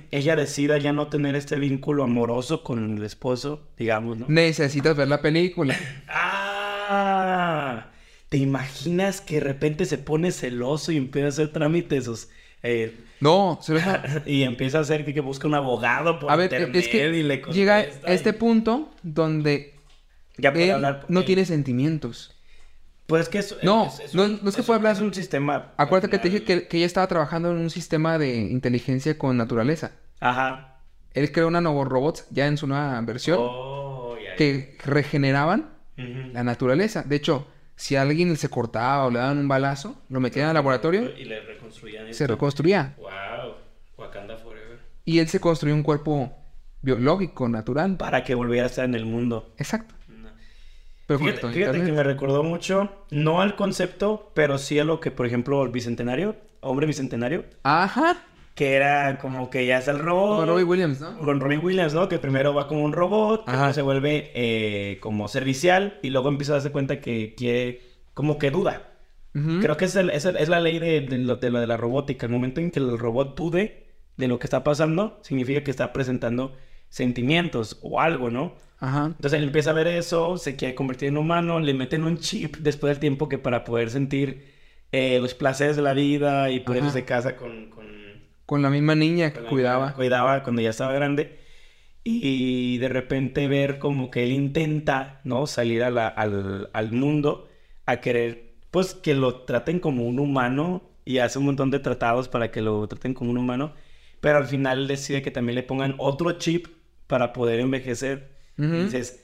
ella decida ya no tener este vínculo amoroso con el esposo, digamos, ¿no? Necesitas ver la película. ¡Ah! ¿Te imaginas que de repente se pone celoso y empieza a hacer trámites? esos, eh, No, se lo- y empieza a hacer que, que busca un abogado por A ver, internet es que y le llega a este y- punto donde ya puede él hablar no él. tiene sentimientos. Pues que es, No, es- es no- un- no es que pueda hablar- Es un sistema. Acuérdate que te dije que, que ella estaba trabajando en un sistema de inteligencia con naturaleza. Ajá. Él creó una nuevo robots ya en su nueva versión Oh, ya, ya. que regeneraban la naturaleza. De hecho, si a alguien se cortaba o le daban un balazo, lo metían al laboratorio, Y le reconstruían se esto. reconstruía. Wow. Wakanda Forever. Y él se construyó un cuerpo biológico, natural. Para que volviera a estar en el mundo. Exacto. Pero Fíjate, que me recordó mucho, no al concepto, pero sí a lo que, por ejemplo, el bicentenario, hombre bicentenario, Ajá. que era como que ya es el robot. Con Robbie Williams, ¿no? Con Robin Williams, ¿no? Que primero va como un robot, que Ajá. se vuelve eh, como servicial y luego empieza a darse cuenta que quiere, como que duda. Creo que es, el- es, el- es la ley de, de lo, de lo de la robótica. El momento en que el robot dude de lo que está pasando, significa que está presentando sentimientos o algo, ¿no? Ajá. Entonces él empieza a ver eso, se quiere convertir en humano, le meten un chip después del tiempo que para poder sentir eh, los placeres de la vida y por eso Ajá. se casa con... con Con la misma niña que cuidaba. Cuidaba cuando ya estaba grande. Y de repente ver como que él intenta, ¿no? Salir a la- al, al mundo a querer, pues, que lo traten como un humano y hace un montón de tratados para que lo traten como un humano. Pero al final decide que también le pongan otro chip para poder envejecer. Ujú. Y dices,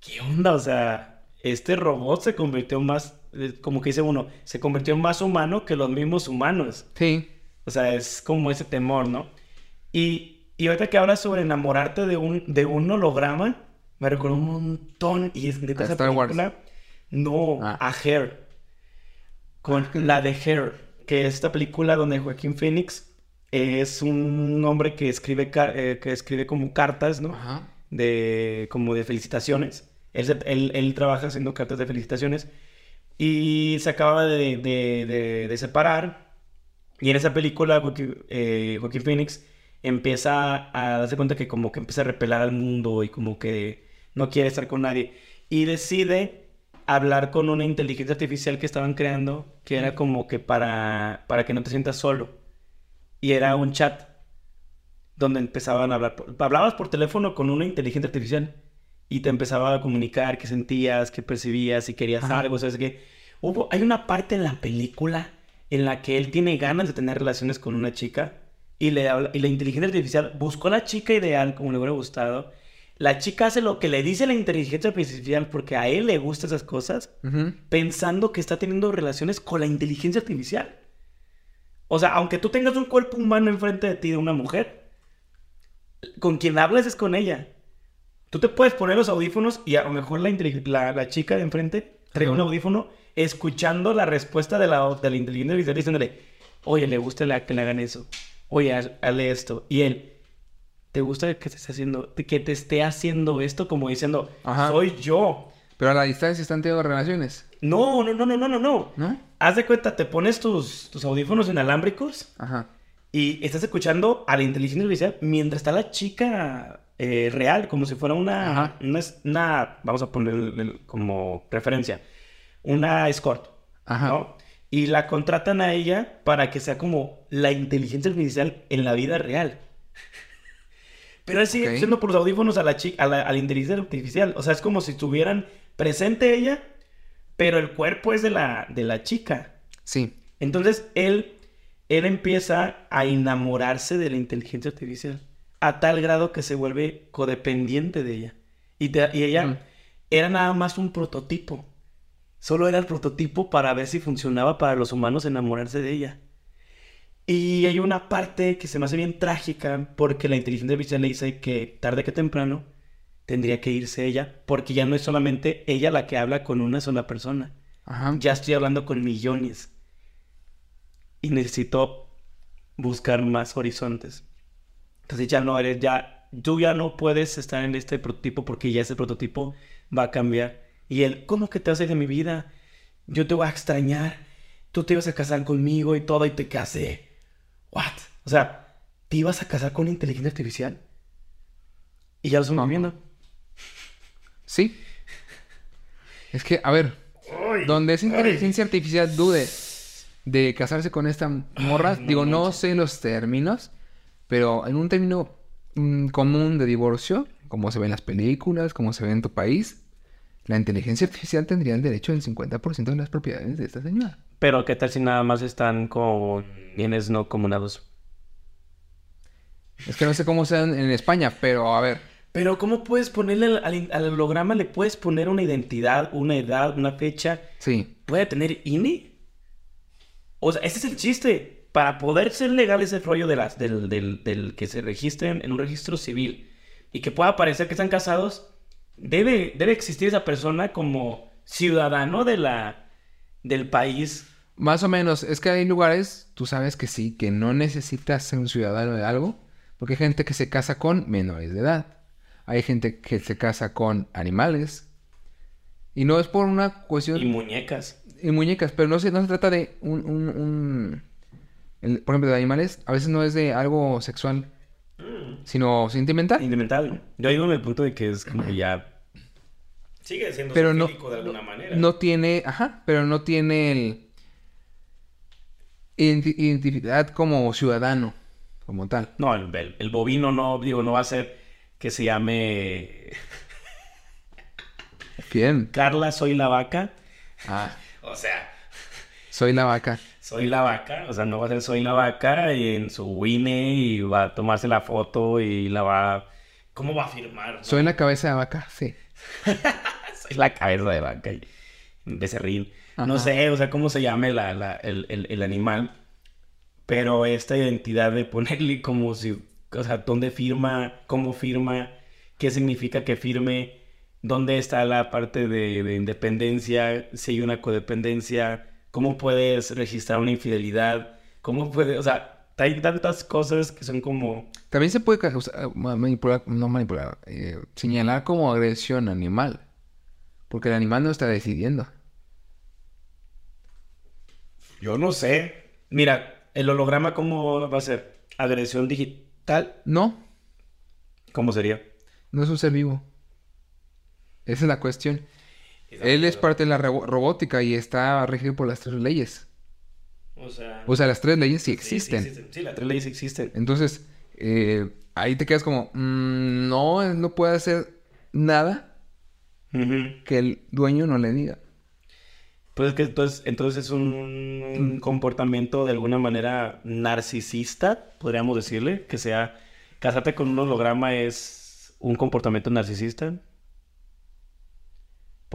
¿qué onda? O sea, este robot se convirtió más, eh, como que dice uno, se convirtió en más humano que los mismos humanos. Sí. O sea, es como ese temor, ¿no? Y, y ahorita que hablas sobre enamorarte de un, de un holograma, me recuerda un montón. Y es A esa Star Wars. película. No, Ah. a Hair. Con la de Hair, que es esta película donde Joaquín Phoenix es un hombre que escribe, eh, que escribe como cartas, ¿no? Ajá. De como de felicitaciones. Él, él, él trabaja haciendo cartas de felicitaciones y se acaba de, de- de- separar. Y en esa película Joaquín, eh, Joaquín Phoenix empieza a darse cuenta que como que empieza a repelar al mundo y como que no quiere estar con nadie. Y decide hablar con una inteligencia artificial que estaban creando que era como que para, para que no te sientas solo. Y era un chat donde empezaban a hablar. hablabas por teléfono con una inteligencia artificial y te empezaba a comunicar qué sentías, qué percibías, si querías Ajá. algo, ¿sabes qué? Hubo, hay una parte en la película en la que él tiene ganas de tener relaciones con una chica y, le habla- y la inteligencia artificial buscó a la chica ideal como le hubiera gustado. La chica hace lo que le dice la inteligencia artificial porque a él le gustan esas cosas pensando que está teniendo relaciones con la inteligencia artificial. O sea, aunque tú tengas un cuerpo humano enfrente de ti de una mujer, con quien hablas es con ella. Tú te puedes poner los audífonos y a lo mejor la, la, la chica de enfrente trae un audífono escuchando la respuesta de la, de la inteligencia artificial diciéndole, oye, le gusta la- que le hagan eso. Oye, haz- hazle esto. Y él, ¿te gusta que te esté haciendo, que te esté haciendo esto? Como diciendo, Ajá. soy yo. Pero a la distancia están teniendo relaciones, No, no, no, no, no, no, no. ¿no? Haz de cuenta, te pones tus, tus audífonos inalámbricos Ajá. Y estás escuchando a la inteligencia artificial mientras está la chica eh, real, como si fuera una, una, una- vamos a poner como referencia, una escort, Ajá. ¿no? Y la contratan a ella para que sea como la inteligencia artificial en la vida real. Pero él sigue Ok. siendo por los audífonos a la, chica, a la, a la inteligencia artificial. O sea, es como si estuvieran presente ella, pero el cuerpo es de la, de la chica. Sí. Entonces él, él empieza a enamorarse de la inteligencia artificial a tal grado que se vuelve codependiente de ella. Y, te- y ella Mm. era nada más un prototipo. Solo era el prototipo para ver si funcionaba para los humanos enamorarse de ella. Y hay una parte que se me hace bien trágica porque la inteligencia artificial le dice que tarde que temprano tendría que irse ella porque ya no es solamente ella la que habla con una sola persona Ajá. ya estoy hablando con millones. Y necesito buscar más horizontes. Entonces ya no eres, ya, tú ya no puedes estar en este prototipo porque ya ese prototipo va a cambiar Y él, ¿cómo que te vas a ir de mi vida? Yo te voy a extrañar. Tú te ibas a casar conmigo y todo y te casé. ¿What? O sea, ¿te ibas a casar con inteligencia artificial? Y ya lo estamos viendo. Sí. Es que, a ver, donde esa inteligencia artificial dude de casarse con esta morra, digo, no sé los términos, pero en un término mm, común de divorcio, como se ve en las películas, como se ve en tu país, la inteligencia artificial tendría el derecho del 50% de las propiedades de esta señora. Pero ¿qué tal si nada más están con bienes no comunados? Es que no sé cómo sean en España, pero a ver. Pero ¿cómo puedes ponerle al, al holograma, le puedes poner una identidad, una edad, una fecha? Sí. ¿Puede tener INE? O sea, ese es el chiste. Para poder ser legal ese rollo de las, del, del, del que se registren en un registro civil y que pueda parecer que están casados, debe, debe existir esa persona como ciudadano de la, del país. Más o menos. Es que hay lugares, tú sabes que sí, que no necesitas ser un ciudadano de algo, porque hay gente que se casa con menores de edad. Hay gente que se casa con animales. Y no es por una cuestión... Y muñecas. Y muñecas, pero no se, no se trata de un... un, un- el- por ejemplo, de animales, a veces no es de algo sexual, sino sentimental. Sentimental. Yo digo en el punto de que es como que ya... Sigue siendo Pero no, de alguna manera. no tiene, ajá, pero no tiene el identi- identidad como ciudadano, como tal. No, el, el- el bovino no, digo, no va a ser que se llame Bien. Carla Soy la Vaca. Ah, O sea, soy la vaca. Soy la Vaca. O sea, no va a ser Soy la Vaca y en su WINE y va a tomarse la foto y la va... ¿Cómo va a firmar? Soy la cabeza de vaca, sí. Soy la cabeza de vaca y becerril. No sé, o sea, cómo se llame la, la- el, el- el animal. Pero esta identidad de ponerle como si, o sea, dónde firma, cómo firma, qué significa que firme, dónde está la parte de, de independencia, si hay una codependencia, cómo puedes registrar una infidelidad, cómo puedes, o sea, hay tantas cosas que son como, También se puede manipular, no manipular, eh, señalar como agresión animal. Porque el animal no está decidiendo. yo no sé. Mira, el holograma, ¿cómo va a ser? Agresión digital, No, ¿cómo sería? no es un ser vivo. Esa es la cuestión. Él es parte de la robótica y está regido por las tres leyes. O sea, O sea, las tres leyes sí sí, sí existen. Sí, las tres leyes existen. Entonces, eh, ahí te quedas como, mm, no, él no puede hacer nada que el dueño no le diga. Pues es que entonces, entonces es un comportamiento de alguna manera narcisista, podríamos decirle, que sea casarte con un holograma es un comportamiento narcisista.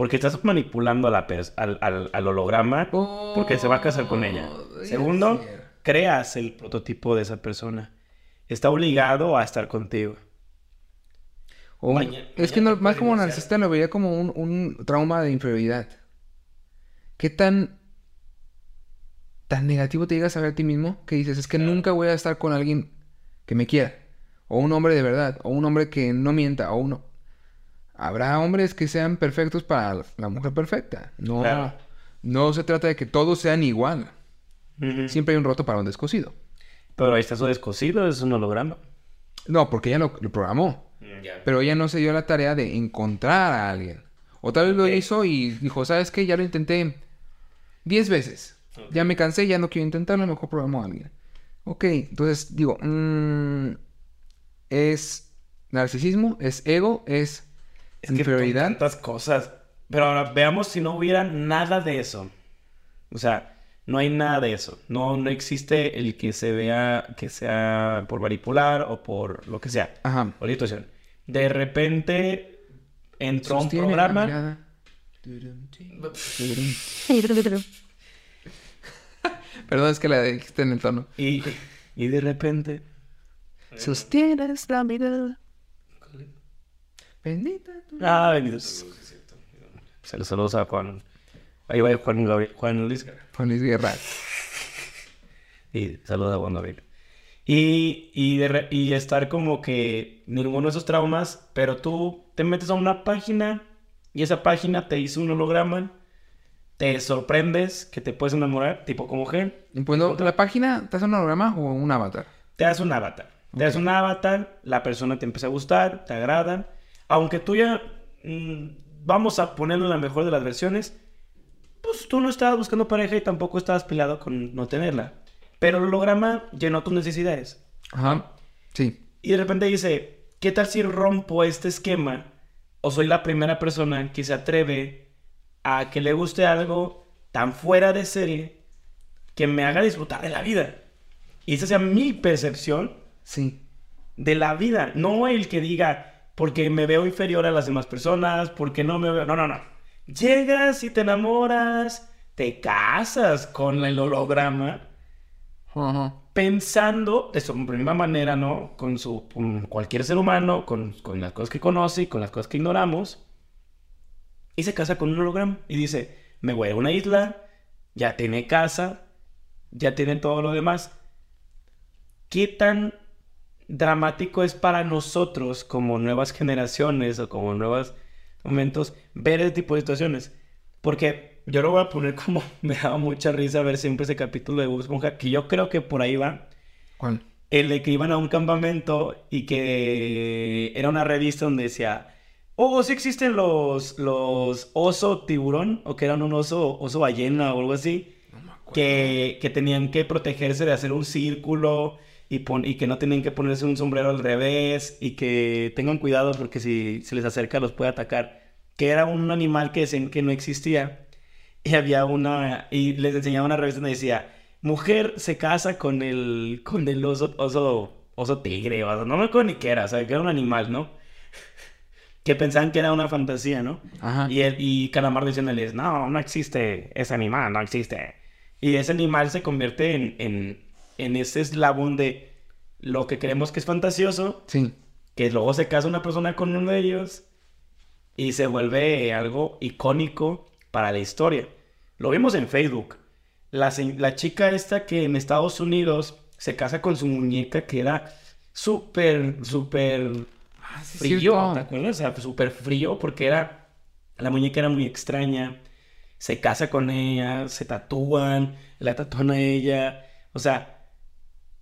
Porque estás manipulando a la pers- al, al- al holograma porque se va a casar con ella. Podría Segundo, creas el prototipo de esa persona. Está obligado a estar contigo. Es que no- más como narcisista lo veía como un, un trauma de inferioridad. ¿Qué tan, tan negativo te llegas a ver a ti mismo que dices, es que nunca voy a estar con alguien que me quiera? O un hombre de verdad, o un hombre que no mienta, o uno... Habrá hombres que sean perfectos para la mujer perfecta. No, Claro. no se trata de que todos sean igual. Siempre hay un roto para un descosido. Pero ahí está su descosido, es un holograma. No, porque ella lo, lo programó. Pero ella no se dio la tarea de encontrar a alguien. O tal vez lo hizo y dijo, ¿sabes qué? Ya lo intenté 10 veces. Ya me cansé, ya no quiero intentarlo, mejor programo a alguien. Ok, entonces digo, mm, es narcisismo, es ego, es, Es que son inferioridad. tantas cosas. Pero ahora veamos si no hubiera nada de eso. O sea, no hay nada de eso. No, no existe el que se vea que sea por manipular o por lo que sea. Ajá. La situación. De repente entró un Sostiene la programa. Perdón, es que la dijiste en el tono. Y, y de repente. Sostienes la mirada. Bendita tu- Ah, benditos. Se los saludos a Juan. Ahí va Juan, Gabriel- Juan Luis. Juan Luis Guerra. Y saluda a Juan Gabriel. Y, y, de re- y estar como que ninguno de esos traumas, pero tú te metes a una página y esa página te hizo un holograma, te sorprendes que te puedes enamorar, tipo como gen, Y cuando la página te hace un holograma o un avatar. te das un avatar. Te das un avatar, la persona te empieza a gustar, te agrada. Aunque tú ya, mm, vamos a ponerlo en la mejor de las versiones, pues tú no estabas buscando pareja y tampoco estabas peleado con no tenerla. Pero el holograma llenó tus necesidades. Ajá. Sí. Y de repente dice, ¿qué tal si rompo este esquema? O soy la primera persona que se atreve a que le guste algo tan fuera de serie que me haga disfrutar de la vida. Y esa sea mi percepción Sí. de la vida. No el que diga, porque me veo inferior a las demás personas, porque no me veo... No, no, no. Llegas y te enamoras, te casas con el holograma pensando de su misma manera, ¿no? Con su con cualquier ser humano, con, con las cosas que conoce y con las cosas que ignoramos. Y se casa con un holograma y dice, me voy a una isla, ya tiene casa, ya tiene todo lo demás. ¿Qué tan dramático es para nosotros como nuevas generaciones o como nuevos momentos ver ese tipo de situaciones? Porque yo lo voy a poner como me daba mucha risa ver siempre ese capítulo de Bob Esponja, que yo creo que por ahí va. ¿Cuál? El de que iban a un campamento y que era una revista donde decía, oh, sí existen los, los oso tiburón, o que eran un oso, oso ballena o algo así, que, que tenían que protegerse de hacer un círculo y, pon- y que no tenían que ponerse un sombrero al revés y que tengan cuidado porque si se les acerca los puede atacar. Que era un animal que decían que no existía. Y había una, y les enseñaba una revista donde decía, mujer se casa con el, con el oso, oso, oso tigre, o no me acuerdo ni qué era, o sea, que era un animal, ¿no? Que pensaban que era una fantasía, ¿no? Ajá. Y, él, y Calamardo diciéndoles, no, no existe ese animal, no existe. Y ese animal se convierte en, en, en ese eslabón de lo que creemos que es fantasioso, Sí. que luego se casa una persona con uno de ellos y se vuelve algo icónico para la historia. Lo vimos en Facebook. La, la chica esta que en Estados Unidos se casa con su muñeca que era súper, súper Ah, sí, frío, cierto. ¿te acuerdas? O sea, súper frío porque era, la muñeca era muy extraña. Se casa con ella, se tatúan, la tatúan a ella. O sea,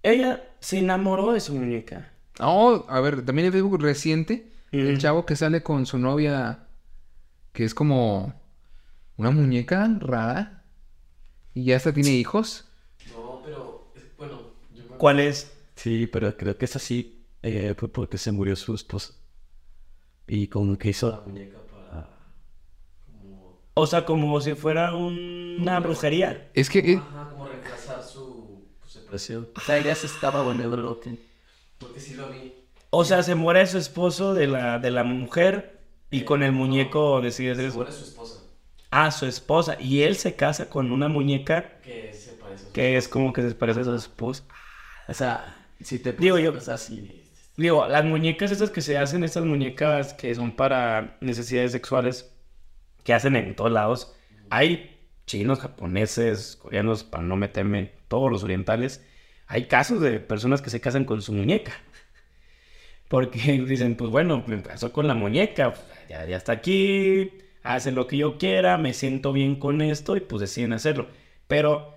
ella se enamoró de su muñeca. Oh, a ver, también en Facebook reciente, el chavo que sale con su novia, que es como una muñeca rara, y ya hasta tiene hijos. No, pero bueno, yo me ¿Cuál es? Sí, pero creo que es así eh, fue porque se murió su esposa. Y como que hizo la muñeca para... Como... O sea, como si fuera un- una brujería. Es que, eh, Ajá, como reemplazar O sea, ella se estaba loca. Porque sí lo vi. O sea, se muere su esposo de la, de la mujer y con el muñeco decide hacer eso. Según es su esposa. Ah, su esposa. Y él se casa con una muñeca Que se parece a su que es como que se parece a su esposa. O sea, si te Digo yo- O sea, sí. Digo, las muñecas estas que se hacen, estas muñecas que son para necesidades sexuales, que hacen en todos lados. Hay chinos, japoneses, coreanos, para no meterme, todos los orientales. Hay casos de personas que se casan con su muñeca. Porque dicen, pues bueno, me casó con la muñeca, pues, ya, ya está aquí, hace lo que yo quiera, me siento bien con esto y pues deciden hacerlo. Pero,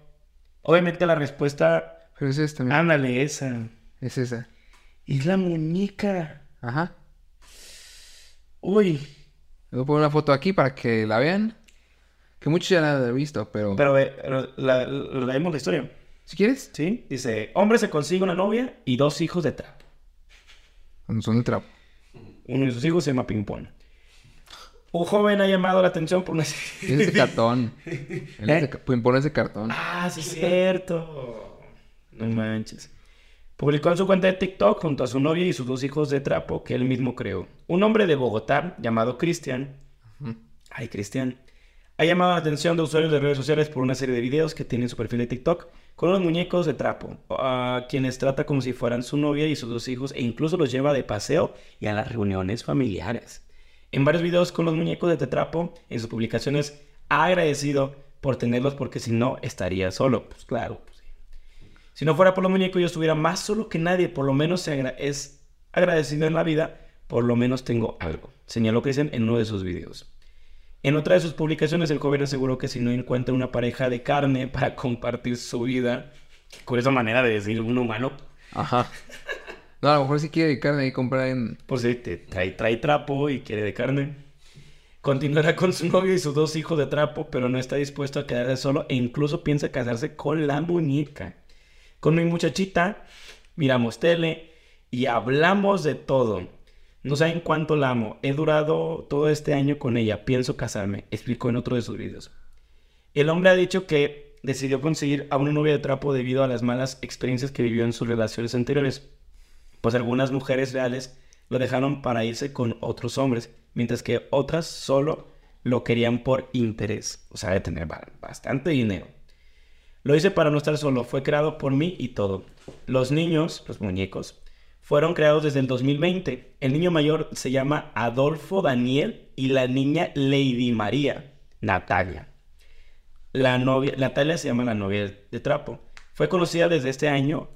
obviamente la respuesta, pero es esta, mira, ándale, esa. es esa. Es la muñeca. Ajá. Uy, voy a poner una foto aquí para que la vean. Que muchos ya la han visto, pero... pero la, leemos la historia. Si quieres, ¿Sí? Dice, hombre se consigue una novia y dos hijos de trapo. son de trapo. Uno de sus hijos se llama Ping Pong. Un joven ha llamado la atención por una Es de cartón. Él es de cartón. Ah, sí, es cierto. No manches. Publicó en su cuenta de TikTok junto a su novia y sus dos hijos de trapo que él mismo creó. Un hombre de Bogotá llamado Cristian. Ay, Cristian. Ha llamado la atención de usuarios de redes sociales por una serie de videos que tiene en su perfil de TikTok con unos muñecos de trapo, a quienes trata como si fueran su novia y sus dos hijos e incluso los lleva de paseo y a las reuniones familiares. En varios videos con los muñecos de trapo, en sus publicaciones, ha agradecido por tenerlos porque si no estaría solo. Pues claro, pues, sí. Si no fuera por los muñecos yo estuviera más solo que nadie, por lo menos es agradecido en la vida, por lo menos tengo algo. Señaló Cristian en uno de sus videos. En otra de sus publicaciones, el joven aseguró que si no encuentra una pareja de carne para compartir su vida, con esa manera de decir un humano, Ajá. No, a lo mejor si quiere carne y comprar en... pues sí, te trae, trae trapo y quiere de carne. Continuará con su novio y sus dos hijos de trapo, pero no está dispuesto a quedarse solo e incluso piensa casarse con la muñeca. Con mi muchachita miramos tele y hablamos de todo. No saben cuánto la amo. He durado todo este año con ella. Pienso casarme, explicó en otro de sus videos. El hombre ha dicho que decidió conseguir a una novia de trapo debido a las malas experiencias que vivió en sus relaciones anteriores. Pues algunas mujeres reales lo dejaron para irse con otros hombres, mientras que otras solo lo querían por interés. O sea, de tener ba- bastante dinero. Lo hice para no estar solo, fue creado por mí y todo. Los niños, los muñecos, fueron creados desde el 2020. El niño mayor se llama Adolfo Daniel y la niña Lady María, Natalia. La novia, Natalia se llama la novia de trapo. Fue conocida desde este año,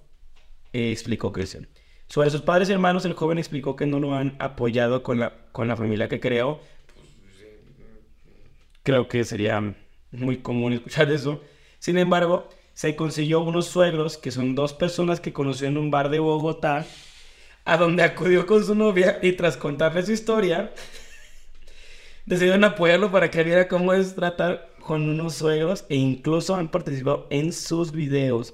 eh, explicó Christian. Sobre sus padres y hermanos, el joven explicó que no lo han apoyado con la, con la familia que creó. Creo que sería muy común escuchar eso. Sin embargo, se consiguió unos suegros, que son dos personas que conoció en un bar de Bogotá, a donde acudió con su novia y tras contarle su historia, decidieron apoyarlo para que viera cómo es tratar con unos suegros e incluso han participado en sus videos.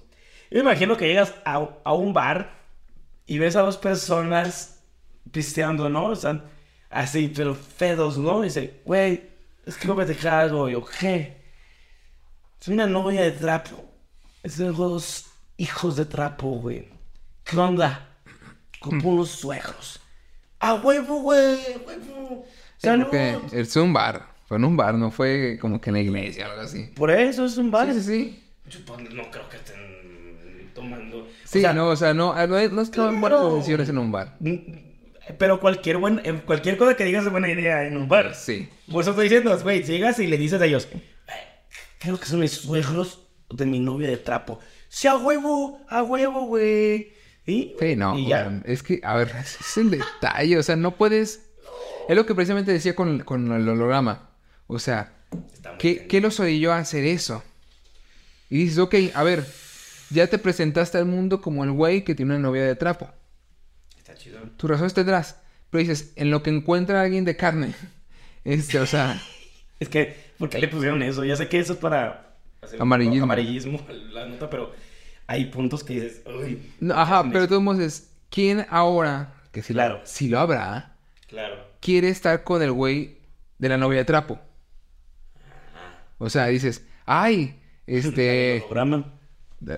Yo me imagino que llegas a, a un bar y ves a dos personas pisteando, ¿no? O sea, así, pero fedos, ¿no? Y dice, güey, es que no me dejas algo. Yo, ¿qué? Es una novia de trapo. Es de hijos de trapo, güey. ¿Qué onda? Como unos suegros. ¡A huevo, güey! ¡A huevo! Es un bar. Fue en un bar, no fue como que en la iglesia o algo así. Por eso es un bar. Sí, sí, No creo que estén tomando. Sí, O sea, no, o sea, no, no, no estaban buenas Claro. decisiones en un bar. Pero cualquier, buen, eh, cualquier cosa que digas es buena idea en un bar. Sí. Por eso estoy diciendo, güey, si llegas y le dices a ellos, "Eh, creo que son mis suegros de mi novia de trapo. Sí, a huevo, a huevo, güey. Y, Sí, no, y ya. weón, es que, a ver, ese es el detalle, o sea, no puedes... Es lo que precisamente decía con, con el holograma. O sea, ¿qué. ¿qué los orilló a hacer eso? Y dices, ok, a ver, ya te presentaste al mundo como el güey que tiene una novia de trapo. Está chido. Tus razones tendrás. Pero dices, en lo que encuentra a alguien de carne. Este, o sea, Es que, ¿por qué le pusieron eso? Ya sé que eso es para hacer un Amarillismo. amarillismo la nota, pero hay puntos que dices, uy. no, ajá, ¿qué pero de hacen todos modos es, ¿quién ahora, que si, Claro. si lo habrá? Claro. quiere estar con el güey de la novia de trapo? O sea, dices, ay, este...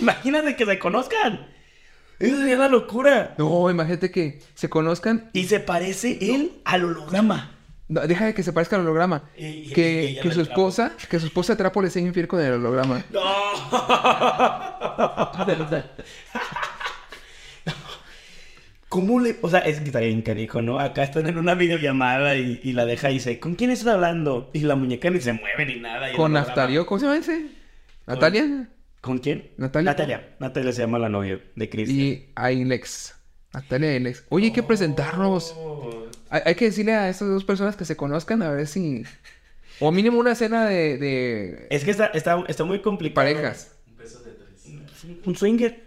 Imagínate que se conozcan. Eso sería la locura. No, imagínate que se conozcan. Y se parece él al holograma. No, deja de que se parezca al holograma. Y- y- y que, que su trapo. esposa, que su esposa trapo le sea infiel con el holograma. No. ¿Cómo le.? O sea, es que está bien canijo, ¿no? Acá están en una videollamada y, y la deja y dice, ¿con quién estás hablando? Y la muñeca ni se mueve ni nada. Con Naftalio, ¿cómo se llama ese? ¿Natalia? ¿Con quién? Natalia. Natalia. Natalia se llama la novia de Chris. Y Ailex. Natalia Ailex. Oye, hay que presentarnos. Oh. Hay, hay que decirle a estas dos personas que se conozcan a ver si. O mínimo una cena de, de Es que está, está, está muy complicado. parejas. Un swinger.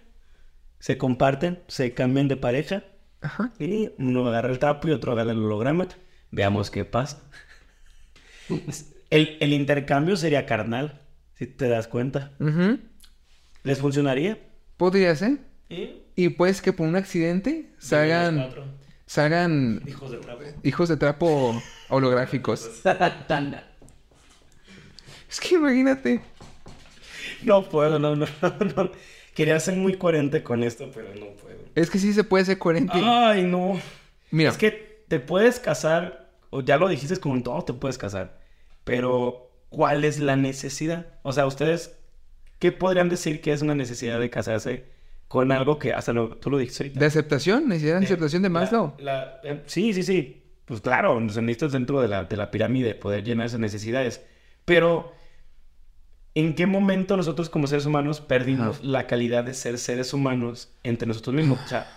Se comparten, se cambian de pareja. Ajá. Y uno agarra el tapo y otro agarra el holograma. Veamos qué pasa. El, el intercambio sería carnal, si te das cuenta. Ujú. ¿Les funcionaría? Podría ser. ¿Y? Y pues que por un accidente salgan. Salgan Hijos de trapo. hijos de trapo holográficos. Es que imagínate. No puedo, no, no, no. Quería ser muy coherente con esto, pero no puedo. Es que sí se puede ser coherente. Ay, no. Mira, Es que te puedes casar, o ya lo dijiste, con todo te puedes casar. Pero, ¿cuál es la necesidad? O sea, ustedes, ¿qué podrían decir que es una necesidad de casarse con algo que hasta lo, tú lo dijiste ahorita? de aceptación, necesidad de aceptación de La- Maslow. la- eh, sí, sí, sí. Pues claro, nos necesitas dentro de la, de la pirámide poder llenar esas necesidades. Pero, ¿en qué momento nosotros como seres humanos perdimos Ajá. la calidad de ser seres humanos entre nosotros mismos? O sea,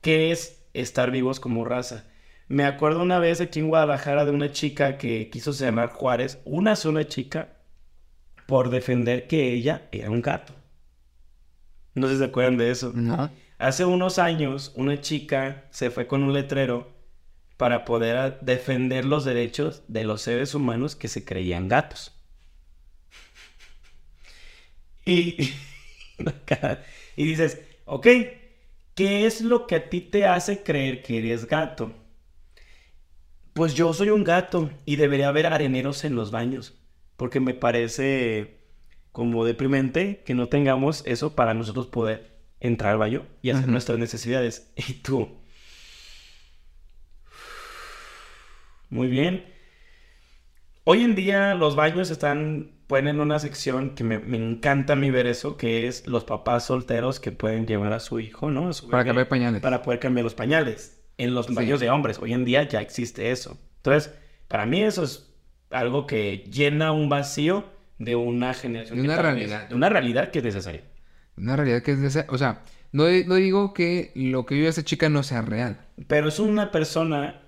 ¿qué es estar vivos como raza? Me acuerdo una vez aquí en Guadalajara de una chica que quiso llamar Juárez, una sola chica, por defender que ella era un gato. No sé si se acuerdan de eso. No. Hace unos años, una chica se fue con un letrero para poder defender los derechos de los seres humanos que se creían gatos. Y, y dices, ok, ¿qué es lo que a ti te hace creer que eres gato? Pues yo soy un gato y debería haber areneros en los baños, porque me parece como deprimente que no tengamos eso para nosotros poder entrar al baño y hacer nuestras necesidades. Y tú. Muy bien. Hoy en día los baños están, ponen una sección que me, me encanta a mí ver eso, que es los papás solteros que pueden llevar a su hijo, ¿no? Su Para cambiar pañales. Para poder cambiar los pañales. En los Sí. baños de hombres. Hoy en día ya existe eso. Entonces, para mí eso es algo que llena un vacío de una generación. De una realidad. De una realidad que es necesaria. Una realidad que es de esa- O sea, no, no digo que lo que vive esa chica no sea real. Pero es una persona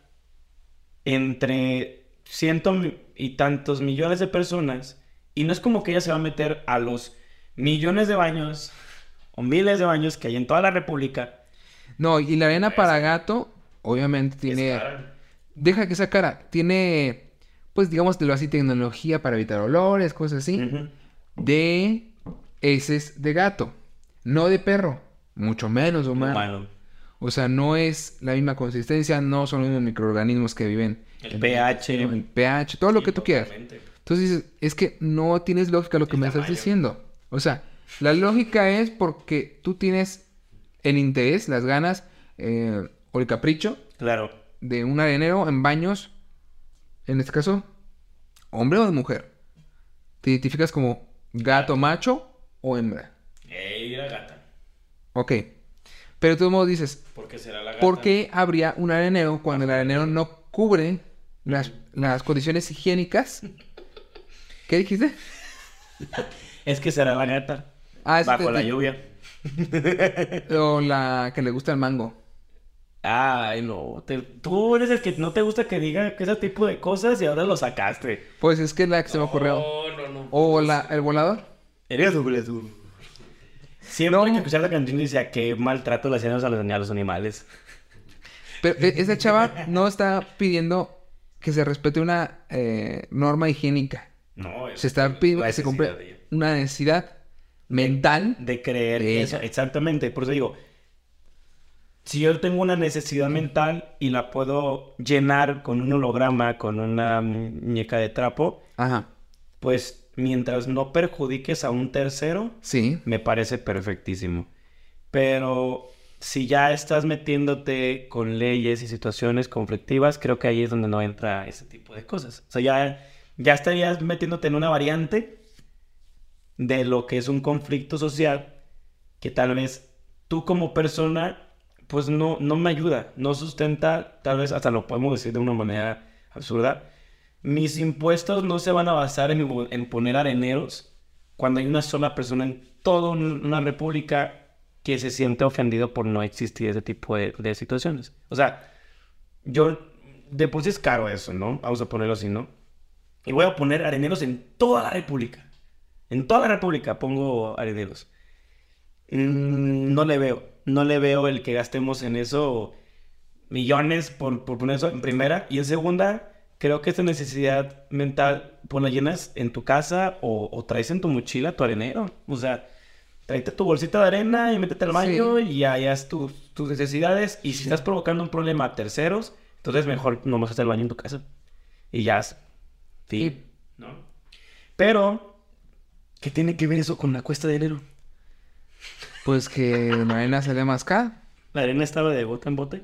entre ciento y tantos millones de personas. Y no es como que ella se va a meter a los millones de baños o miles de baños que hay en toda la República. No, y la arena para gato, obviamente tiene... Es. Deja que esa cara. Tiene, pues digamos, así, tecnología para evitar olores, cosas así. De heces de gato. No de perro. Mucho menos humano. Humano. O sea, no es la misma consistencia, no son los mismos microorganismos que viven. El pH. El pH, todo lo que tú quieras. Entonces dices, es que no tienes lógica lo que El me estás diciendo. O sea, la lógica es porque tú tienes el interés, las ganas eh, o el capricho Claro. de un arenero en baños, en este caso, hombre o mujer. Te identificas como gato macho o hembra. Ey, la gata. Ok. Pero de todos modos dices, ¿Por qué será la gata? ¿por qué habría un arenero cuando el arenero no cubre las, las condiciones higiénicas? ¿Qué dijiste? Es que será la gata. Ah, es Bajo de- la lluvia. O la que le gusta el mango. Ay, no. te- Tú eres el que no te gusta que diga que ese tipo de cosas y ahora lo sacaste. Pues es que es la que se me ocurrió. No, no, no. O la, el volador. Eres doble tú. Siempre que escuchar la canción decía que maltrato le hacían a los, a los animales. Pero e- esa chava no está pidiendo que se respete una eh, norma higiénica. No, es Se está pidiendo que se de ella. una necesidad mental. De creer De eso. Exactamente. Por eso digo, si yo tengo una necesidad mental y la puedo llenar con un holograma, con una muñeca de trapo, Ajá. pues mientras no perjudiques a un tercero, Sí. me parece perfectísimo. Pero si ya estás metiéndote con leyes y situaciones conflictivas, creo que ahí es donde no entra ese tipo de cosas. O sea, ya, ya estarías metiéndote en una variante de lo que es un conflicto social que tal vez tú como persona pues no, no me ayuda, no sustenta, tal vez hasta lo podemos decir de una manera absurda. Mis impuestos no se van a basar en, poner areneros cuando hay una sola persona en toda un- una república que se siente ofendido por no existir ese tipo de, de situaciones. O sea, yo, de por sí es caro eso, ¿no? Vamos a ponerlo así, ¿no? Y voy a poner areneros en toda la república. En toda la república pongo areneros. Mm, no le veo, no le veo el que gastemos en eso millones por, por poner eso en primera. Y en segunda, creo que esta necesidad mental, pues la llenas en tu casa o, o traes en tu mochila tu arenero. O sea, tráete tu bolsita de arena y métete al baño y ahí haz tus, tus necesidades. Y si estás provocando un problema a terceros, entonces mejor no vas a hacer el baño en tu casa. Y ya. Sí. ¿No? Pero, ¿qué tiene que ver eso con la cuesta de enero? Pues que la arena sale más cara. La arena estaba de bote en bote.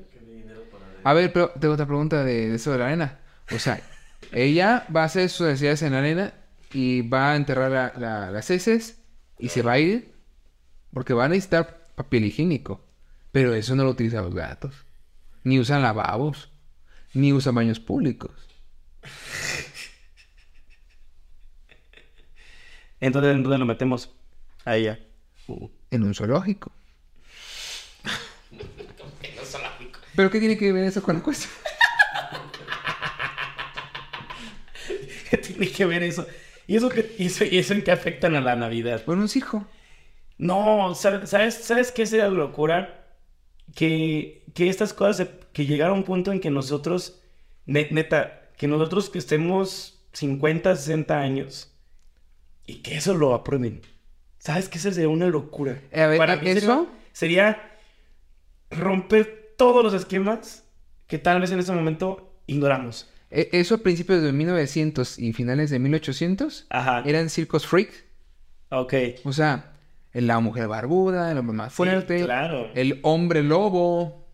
A ver, pero tengo otra pregunta de, de eso de la arena. O sea, ella va a hacer sus necesidades en la arena y va a enterrar la- la- las heces y se va a ir porque va a necesitar papel higiénico. Pero eso no lo utilizan los gatos. Ni usan lavabos. Ni usan baños públicos. Entonces, ¿en dónde lo metemos? A ella en un zoológico. En un zoológico. ¿Pero qué tiene que ver eso con la cuestión? ¿Qué tiene que ver eso? ¿Y eso, que, y eso, en qué afectan a la Navidad? Bueno, un circo. No, ¿sabes, ¿sabes qué es la locura? Que, que estas cosas, que llegaron a un punto en que nosotros, neta, que nosotros que estemos 50, 60 años y que eso lo aprueben. ¿Sabes qué? Eso sería una locura. Eh, a ver, Para mí ¿eso? sería, sería romper todos los esquemas que tal vez en ese momento ignoramos. E- Eso a principios de 1900 y finales de 1800 Ajá. eran circos freak. Ok. O sea, la mujer barbuda, el hombre más fuerte, Sí, claro. el hombre lobo,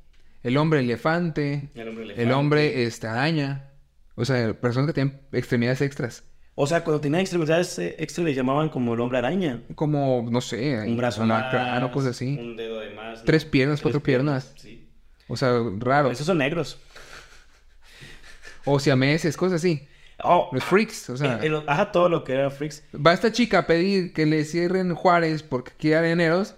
el hombre elefante, El hombre el elefante. hombre este, araña. O sea, personas que tienen extremidades extras. O sea, cuando tenían extremidades eh, extra le llamaban como el hombre araña. Como, no sé, Un brazo una más. cráneo, cosas así. Un dedo de más. ¿no? Tres piernas, cuatro piernas. Sí. O sea, raro. Esos son negros. O siameses, cosas así. Oh, Los freaks, o sea. eh, eh, ajá, todo lo que era freaks. Va esta chica a pedir que le cierren Juárez porque quiere areneros.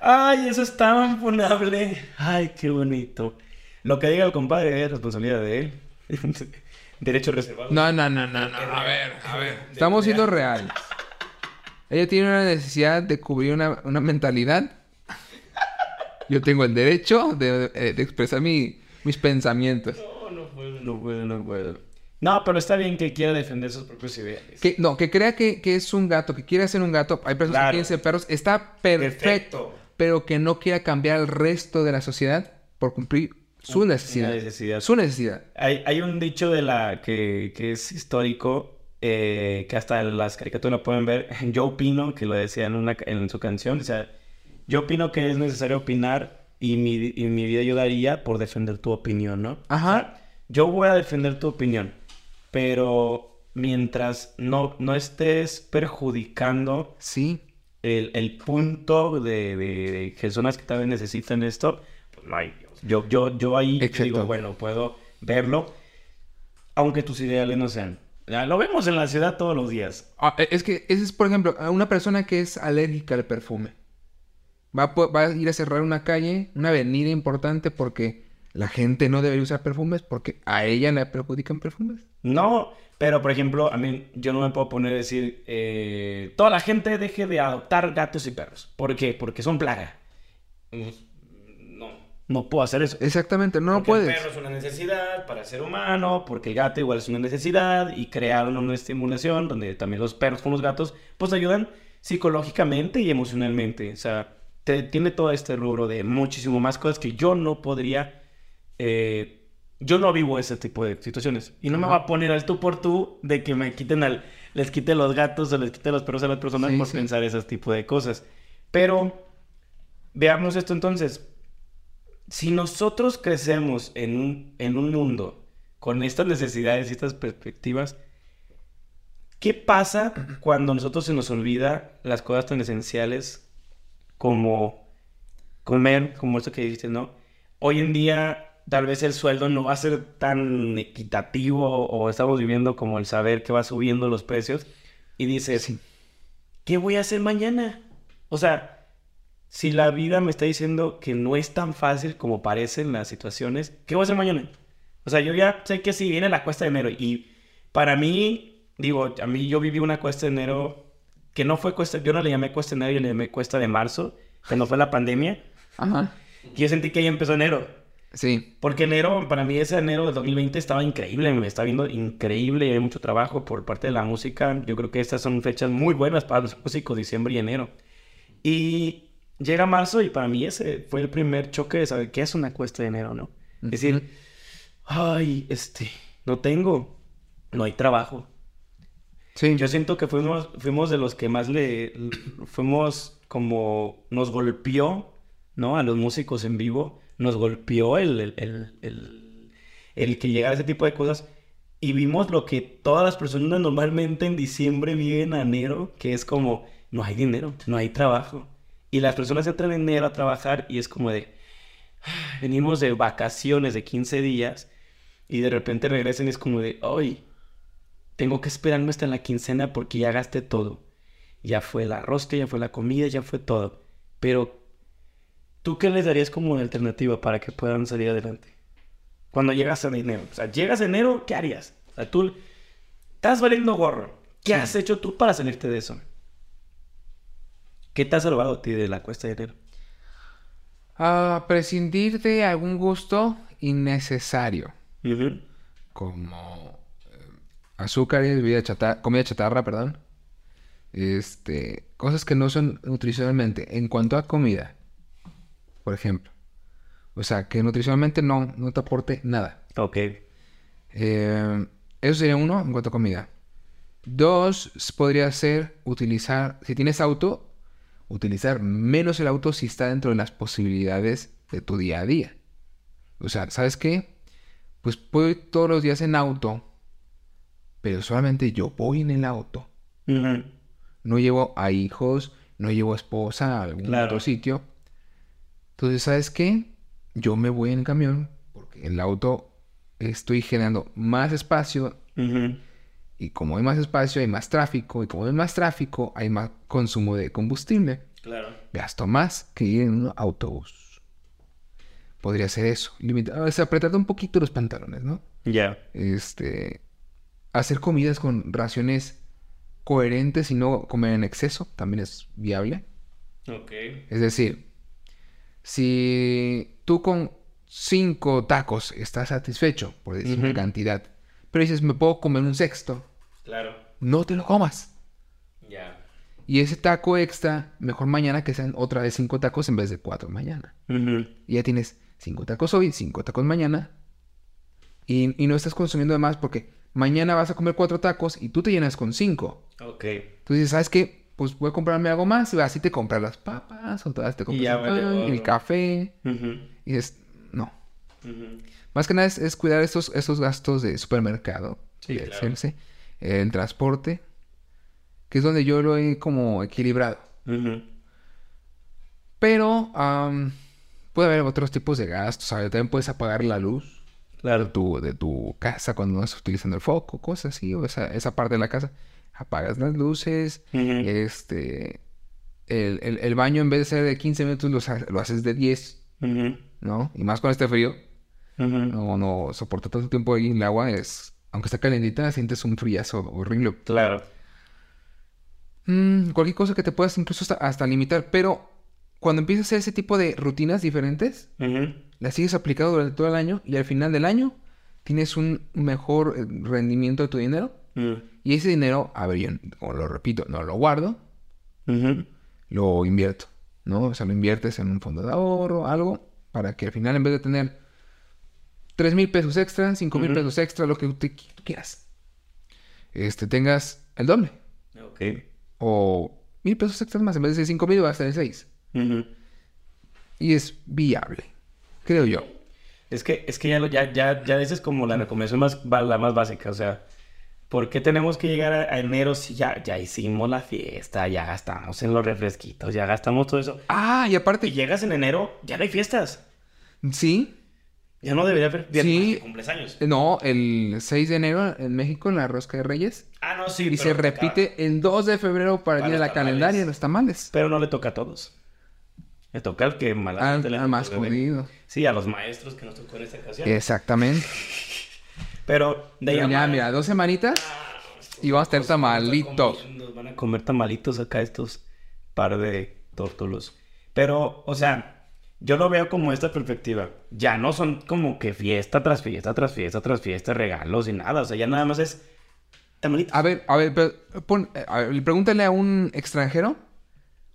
Ay, eso es tan funable. Ay, qué bonito. Lo que diga el compadre es responsabilidad de él. Derecho reservado. No, no, no, no, no. A ver, a ver. Estamos siendo reales. Ella tiene una necesidad de cubrir una, una mentalidad. Yo tengo el derecho de, de- de expresar mi- mis pensamientos. No, no puedo, no puedo, no puedo. No, pero está bien que quiera defender sus propios ideales. Que, no, que crea que, que es un gato, que quiere ser un gato. Hay personas Claro. que quieren ser perros. Está perfecto. Perfecto. Pero que no quiera cambiar al resto de la sociedad por cumplir su necesidad. necesidad. Su necesidad. Hay, hay un dicho de la que, que es histórico, eh, que hasta las caricaturas lo pueden ver. Yo opino, que lo decía en, una, en su canción, o sea, yo opino que es necesario opinar y mi, y mi vida yo daría por defender tu opinión, ¿no? Ajá. O sea, yo voy a defender tu opinión, pero mientras no, no estés perjudicando Sí. el, el punto de, de- de personas que también necesitan esto, pues no hay. Yo, yo, yo ahí digo, bueno, puedo verlo, aunque tus ideales no sean. Ya, lo vemos en la ciudad todos los días. Ah, e- es que ese es, por ejemplo, una persona que es alérgica al perfume. Va a, va a ir a cerrar una calle, una avenida importante porque la gente no debería usar perfumes porque a ella le perjudican perfumes. No, pero por ejemplo, a mí yo no me puedo poner a decir, eh, toda la gente deje de adoptar gatos y perros. ¿Por qué? Porque son plaga. No, puedo hacer eso. Exactamente, no Porque puedes. El perro es una necesidad para el ser humano, porque el gato igual es una necesidad y crearon una estimulación donde también los perros con los gatos pues ayudan psicológicamente y emocionalmente. O sea, te- tiene todo este rubro de muchísimo más cosas que yo no podría... eh, yo no vivo ese tipo de situaciones. Y no me va a poner al tú por tú de que me quiten al... Les quite los gatos o les quite los perros a las personas Sí, por sí. pensar ese tipo de cosas. Pero veamos esto entonces si nosotros crecemos en un, en un mundo con estas necesidades y estas perspectivas, ¿qué pasa cuando a nosotros se nos olvida las cosas tan esenciales como comer, como esto que dijiste, ¿no? Hoy en día tal vez el sueldo no va a ser tan equitativo o estamos viviendo como el saber que va subiendo los precios y dices, ¿qué voy a hacer mañana? O sea, si la vida me está diciendo que no es tan fácil como parecen las situaciones, ¿qué voy a hacer mañana? O sea, yo ya sé que si viene la cuesta de enero y para mí, digo, a mí yo viví una cuesta de enero que no fue cuesta, yo no le llamé cuesta de enero, yo le llamé cuesta de marzo, cuando fue la pandemia, Ajá. y yo sentí que ahí empezó enero. Sí. Porque enero, para mí ese enero del 2020 estaba increíble, me está viendo increíble y hay mucho trabajo por parte de la música. Yo creo que estas son fechas muy buenas para los músicos, diciembre y enero. Y llega marzo y para mí ese fue el primer choque de saber qué es una cuesta de enero, ¿no? Es decir, ay, este, no tengo, no hay trabajo. Sí. Yo siento que fuimos, fuimos de los que más le, fuimos como, nos golpeó, ¿no? A los músicos en vivo, nos golpeó el, el, el, el, el que llegara ese tipo de cosas. Y vimos lo que todas las personas normalmente en diciembre viven a enero, que es como, no hay dinero, no hay trabajo. Y las personas entran en enero a trabajar y es como de, "Ah, venimos de vacaciones de 15 días y de repente regresan y es como de, ay, tengo que esperarme hasta la quincena porque ya gasté todo. Ya fue la rosca, ya fue la comida, ya fue todo. Pero, ¿tú qué les darías como alternativa para que puedan salir adelante? Cuando llegas a enero. O sea, llegas a enero, ¿qué harías? O sea, tú estás valiendo gorro. ¿Qué has hecho tú para salirte de eso? ¿Qué te ha salvado a ti de la cuesta de enero? Ah, prescindir de algún gusto innecesario. Ujú. Como eh, azúcares, comida chatarra, perdón. Este, cosas que no son nutricionalmente. En cuanto a comida, por ejemplo. O sea, que nutricionalmente no, no te aporte nada. Ok. Eh, eso sería uno en cuanto a comida. Dos, podría ser utilizar, si tienes auto, utilizar menos el auto si está dentro de las posibilidades de tu día a día. O sea, ¿sabes qué? Pues puedo ir todos los días en auto, pero solamente yo voy en el auto. No llevo a hijos, no llevo a esposa a algún Claro. otro sitio. Entonces, ¿sabes qué? Yo me voy en el camión porque en el auto estoy generando más espacio Ujú. Y como hay más espacio hay más tráfico y como hay más tráfico hay más consumo de combustible. Claro. Gasto más que ir en un autobús. Podría ser eso. Limita- o sea, apretarte un poquito los pantalones, ¿no? Ya. Este, hacer comidas con raciones coherentes y no comer en exceso también es viable. Ok. Es decir, si tú con cinco tacos estás satisfecho, por decir Ujú. cantidad, pero dices, me puedo comer un sexto, Claro. no te lo comas. Ya. Y ese taco extra, mejor mañana que sean otra vez cinco tacos en vez de cuatro mañana. Y ya tienes cinco tacos hoy, cinco tacos mañana. Y, y no estás consumiendo de más porque mañana vas a comer cuatro tacos y tú te llenas con cinco. Ok. Entonces, ¿sabes qué? Pues voy a comprarme algo más y así te compras las papas o todas te compras el, pan, el café. Y dices, Más que nada es, es cuidar estos, estos gastos de supermercado, Sí, de claro. el transporte, que es donde yo lo he como equilibrado. Pero puede haber otros tipos de gastos, ¿sabes? También puedes apagar la luz de Claro. tu, de tu casa cuando no estás utilizando el foco, cosas así, o esa, esa parte de la casa. Apagas las luces, este... El, el- el baño en vez de ser de 15 minutos lo, ha- lo haces de 10, Ujú. ¿no? Y más con este frío. No, no soporta tanto tiempo ahí en el agua. Es, aunque está calentita, sientes un friazo horrible. Claro. Mm, cualquier cosa que te puedas incluso hasta, hasta limitar. Pero cuando empiezas a hacer ese tipo de rutinas diferentes, las sigues aplicando durante todo el año y al final del año tienes un mejor eh, rendimiento de tu dinero. Ujú. Y ese dinero, a ver, yo, lo repito, no lo guardo, lo invierto, ¿no? O sea, lo inviertes en un fondo de ahorro, algo, para que al final en vez de tener 3 mil pesos extra, 5 mil pesos extra, lo que tú tú quieras, este, tengas el doble. Ok. O mil pesos extras más, en vez de 5 mil vas a tener 6. Ujú. Y es viable, creo yo. Es que, es que ya, lo, ya, ya, ya esa es como la recomendación más, la más básica. O sea, ¿por qué tenemos que llegar a, a enero si ya, ya hicimos la fiesta, ya gastamos en los refresquitos, ya gastamos todo eso? Ah, y Y aparte, llegas en enero, ya no hay fiestas. sí, Ya no debería haber Sí. más que cumpleaños. no, el 6 de enero en México, en la rosca de Reyes, Ah, no, sí. y pero se repite el 2 de febrero para el Para día de la calendaria, los tamales. Pero no le toca a todos. Le toca al que mala Al, le más jodido. Sí, a los maestros que nos tocó en esta ocasión. Exactamente. Pero de Pero ya, mal- mira, dos semanitas y vamos a tener tamalitos. comiendo, Van a comer tamalitos acá estos par de tórtolos. Pero, o sea, yo lo veo como esta perspectiva. Ya no son como que fiesta tras fiesta, tras fiesta, tras fiesta, regalos y nada. O sea, ya nada más es tamalitos. A ver, a ver, pero pon- eh, a ver, pregúntale a un extranjero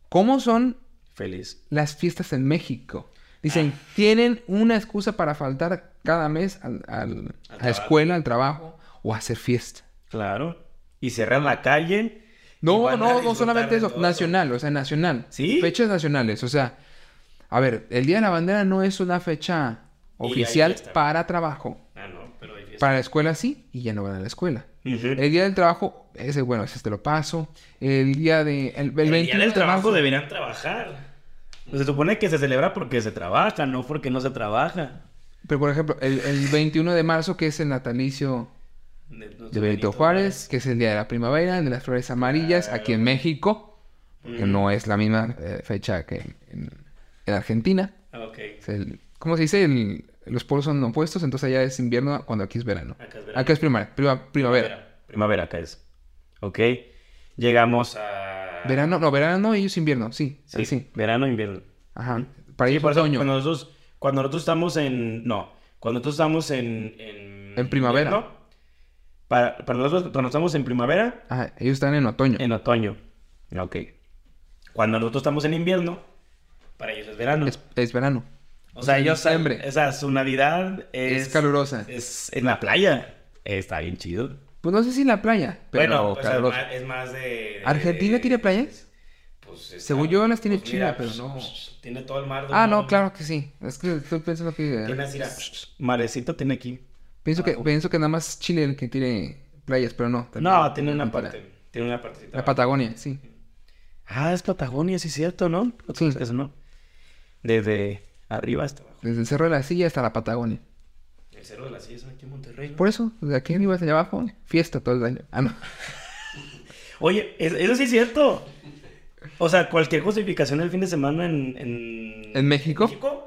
cómo son Feliz. las fiestas en México. Dicen, Ah. tienen una excusa para faltar cada mes al- al- a la escuela, al trabajo o a hacer fiesta. Claro. Y cerrar la calle. No, no, no solamente eso, todo nacional, o sea, nacional. ¿Sí? Fechas nacionales, o sea, a ver, el Día de la Bandera no es una fecha oficial para trabajo. Ah, no, pero hay. Para la escuela sí, y ya no van a la escuela. El día del trabajo, ese, bueno, ese te lo paso. El día de. El, el El 21 día del de trabajo deberían trabajar. Se supone que se celebra porque se trabaja, no porque no se trabaja. Pero por ejemplo, el, el 21 de marzo, que es el natalicio De, de Benito Juárez, que es el día de la primavera, de las flores amarillas, aquí en México, que no es la misma eh, fecha que en, en Argentina. Ah, Ok. Es el- ¿Cómo se dice? El, los polos son opuestos, entonces allá es invierno cuando aquí es verano. Acá es verano. Acá es primavera, prima- primavera. Primavera acá es. Ok. Llegamos a... Verano, no, verano y ellos invierno, sí, Sí, sí. verano, invierno. Ajá. Para Sí, ellos por eso, otoño. cuando nosotros, cuando nosotros estamos en... No, cuando nosotros estamos en... En, En primavera. invierno, para, para nosotros, cuando estamos en primavera, Ajá, ellos están en otoño. en otoño. Ok. Cuando nosotros estamos en invierno, para ellos es verano. Es, es verano. o sea, ellos... diciembre. O sea, su Navidad es... Es, calurosa. Es en la playa. Está bien chido. Pues no sé si en la playa, pero bueno, sea, es más, de, de- ¿Argentina de- tiene playas? Pues, está- Según yo, las tiene pues, mira, Chile, pero no. Tiene todo el mar. Ah, no, claro que sí. Es que estoy pensando que... Tiene así, marecito tiene aquí. Pienso que, abajo. pienso que nada más Chile el que tiene playas, pero no. también No, tiene una parte. Tiene una partecita. La Patagonia, sí. Ah, es Patagonia, sí es cierto, ¿no? Sí. Eso no. Desde arriba hasta abajo. Desde el Cerro de la Silla hasta la Patagonia. El cerro de las Sillas aquí en Monterrey. ¿no? Por eso, desde aquí arriba hasta allá abajo, fiesta todo el año. Ah, no. Oye, es- eso sí es cierto. O sea, cualquier justificación el fin de semana en... ¿En, ¿En México?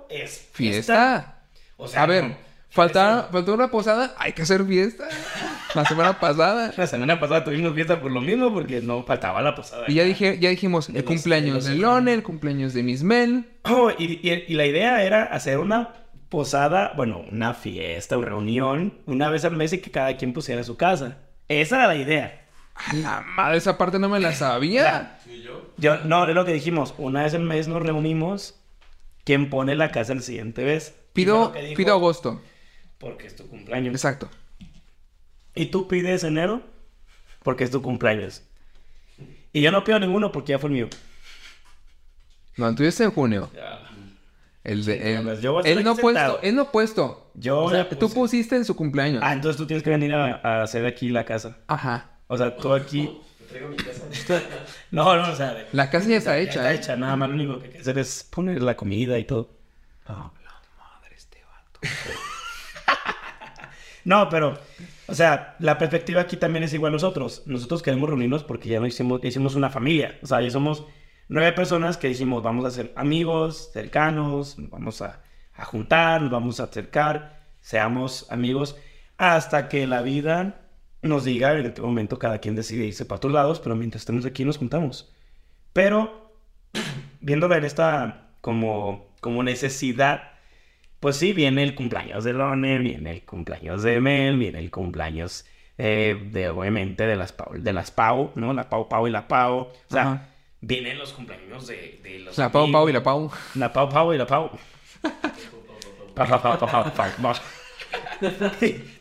es fiesta. Fiesta. O sea, A ver, no, falta, faltó una posada, hay que hacer fiesta. La semana pasada. La semana pasada tuvimos fiesta por lo mismo porque no faltaba la posada. Y ya dije, ya dijimos, De el los- cumpleaños de Lone, el cumpleaños de Miss Mel. Oh, y, y- y la idea era hacer una posada, bueno, una fiesta, una reunión, una vez al mes y que cada quien pusiera su casa. Esa era la idea. A la madre, esa parte no me la sabía. Yo, no, es lo que dijimos, una vez al mes nos reunimos, ¿quién pone la casa el siguiente vez? Pido, dijo, pido agosto. Porque es tu cumpleaños. Exacto. ¿Y tú pides enero? Porque es tu cumpleaños. Y yo no pido ninguno porque ya fue el mío. No, el tuyo es en junio. El de Sí, él. yo voy a estar él no puesto, él no puesto. Yo O sea, ya tú puse. pusiste en su cumpleaños. Ah, entonces tú tienes que venir a, a hacer aquí la casa. Ajá. O sea, tú aquí... No, no, o sea... de- La casa ya está Ya hecha, está ¿eh? hecha, nada más lo único que hay que hacer es poner la comida y todo. Madre, este vato. No, pero, o sea, la perspectiva aquí también es igual nosotros. Nosotros queremos reunirnos porque ya no hicimos, hicimos una familia. O sea, ya somos nueve personas que dijimos, vamos a ser amigos, cercanos, nos vamos a, a juntar, nos vamos a acercar, seamos amigos, hasta que la vida nos diga en qué momento cada quien decide irse para otros lados, pero mientras estemos aquí nos juntamos. Pero, viéndolo en esta como, como necesidad pues sí, viene el cumpleaños de Lone, viene el cumpleaños de Mel, viene el cumpleaños eh, de, obviamente, de las, Pau, de las Pau, ¿no? La Pau Pau y la Pau. O sea, Ajá. vienen los cumpleaños de, de los La Pau Pau y la. Pau. La Pau Pau y la Pau.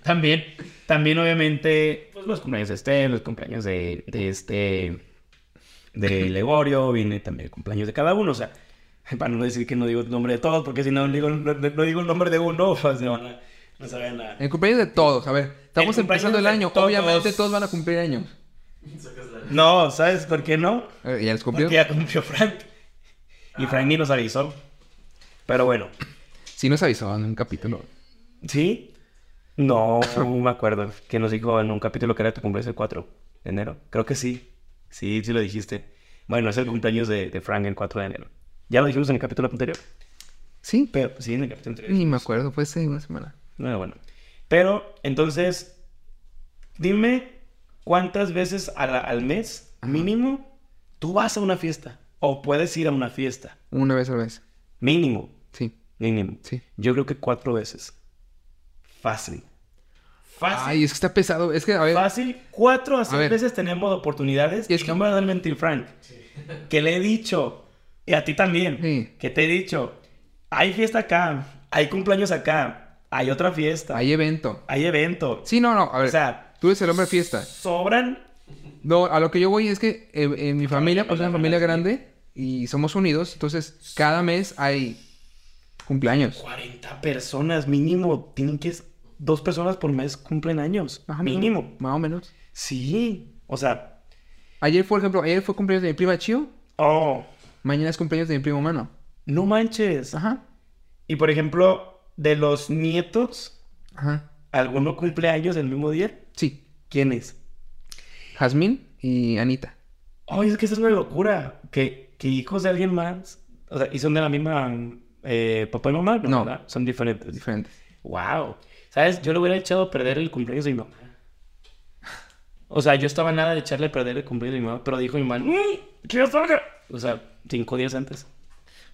También, también obviamente, pues los cumpleaños de Esther, los cumpleaños de, de este, de Legorio, viene también el cumpleaños de cada uno, o sea, para no decir que no digo el nombre de todos, porque si no digo, no, no digo el nombre de uno, pues no, van a- no saben nada. El cumpleaños de todos. A ver, estamos El empezando el año. todos. Obviamente todos van a cumplir años. No, ¿sabes por qué no? Eh, ¿Ya les cumplió? Porque ya cumplió Frank. Y Frank ni nos avisó. Pero bueno, Sí nos avisó en un capítulo. ¿sí? No, no me acuerdo. Que nos dijo en un capítulo que era tu cumpleaños el 4 de enero. Creo que sí. Sí, sí lo dijiste. Bueno, es el cumpleaños de, de Frank el 4 de enero. Ya lo dijimos en el capítulo anterior. Sí, Pero sí, en el capítulo anterior. ni me acuerdo. Fue hace una semana. No, bueno. Pero, entonces, dime cuántas veces al, al mes, mínimo, tú vas a una fiesta. O puedes ir a una fiesta. Una vez a la vez. Mínimo. Sí, Mínimo. sí. Yo creo que cuatro veces. Fácil. Fácil. Ay, es que está pesado. Es que, a ver, Fácil. Cuatro a seis veces tenemos oportunidades. Y es que- no me va a mentir, Frank. Que le he dicho. Y a ti también. Sí. Que te he dicho. Hay fiesta acá. Hay cumpleaños acá. Hay otra fiesta. hay evento. Hay evento. Sí, no, no. A ver, O sea, tú eres el hombre fiesta. sobran. No, a lo que yo voy es que eh, en mi familia, pues es una familia grande y somos unidos. Entonces, cada mes hay cumpleaños. 40 personas mínimo. Tienen que. Dos personas por mes cumplen años. Ajá, mínimo. Más o menos. Sí. O sea. Ayer, por ejemplo, ayer fue cumpleaños de mi prima Chio. Oh. Mañana es cumpleaños de mi primo Mano. No manches. Ajá. Y por ejemplo, de los nietos, Ajá. ¿alguno cumple años el mismo día? Sí. ¿Quién es? Jazmín y Anita. Ay, es que eso es una locura. Que, que hijos de alguien más. O sea, y son de la misma eh, papá y mamá, ¿no? No. ¿verdad? Son diferentes. Diferentes. Wow. ¿Sabes? Yo le hubiera echado a perder el cumpleaños de mi mamá. O sea, yo estaba nada de echarle a perder el cumpleaños de mi mamá, pero dijo mi mamá, "Mm, ¡que salga! O sea, cinco días antes.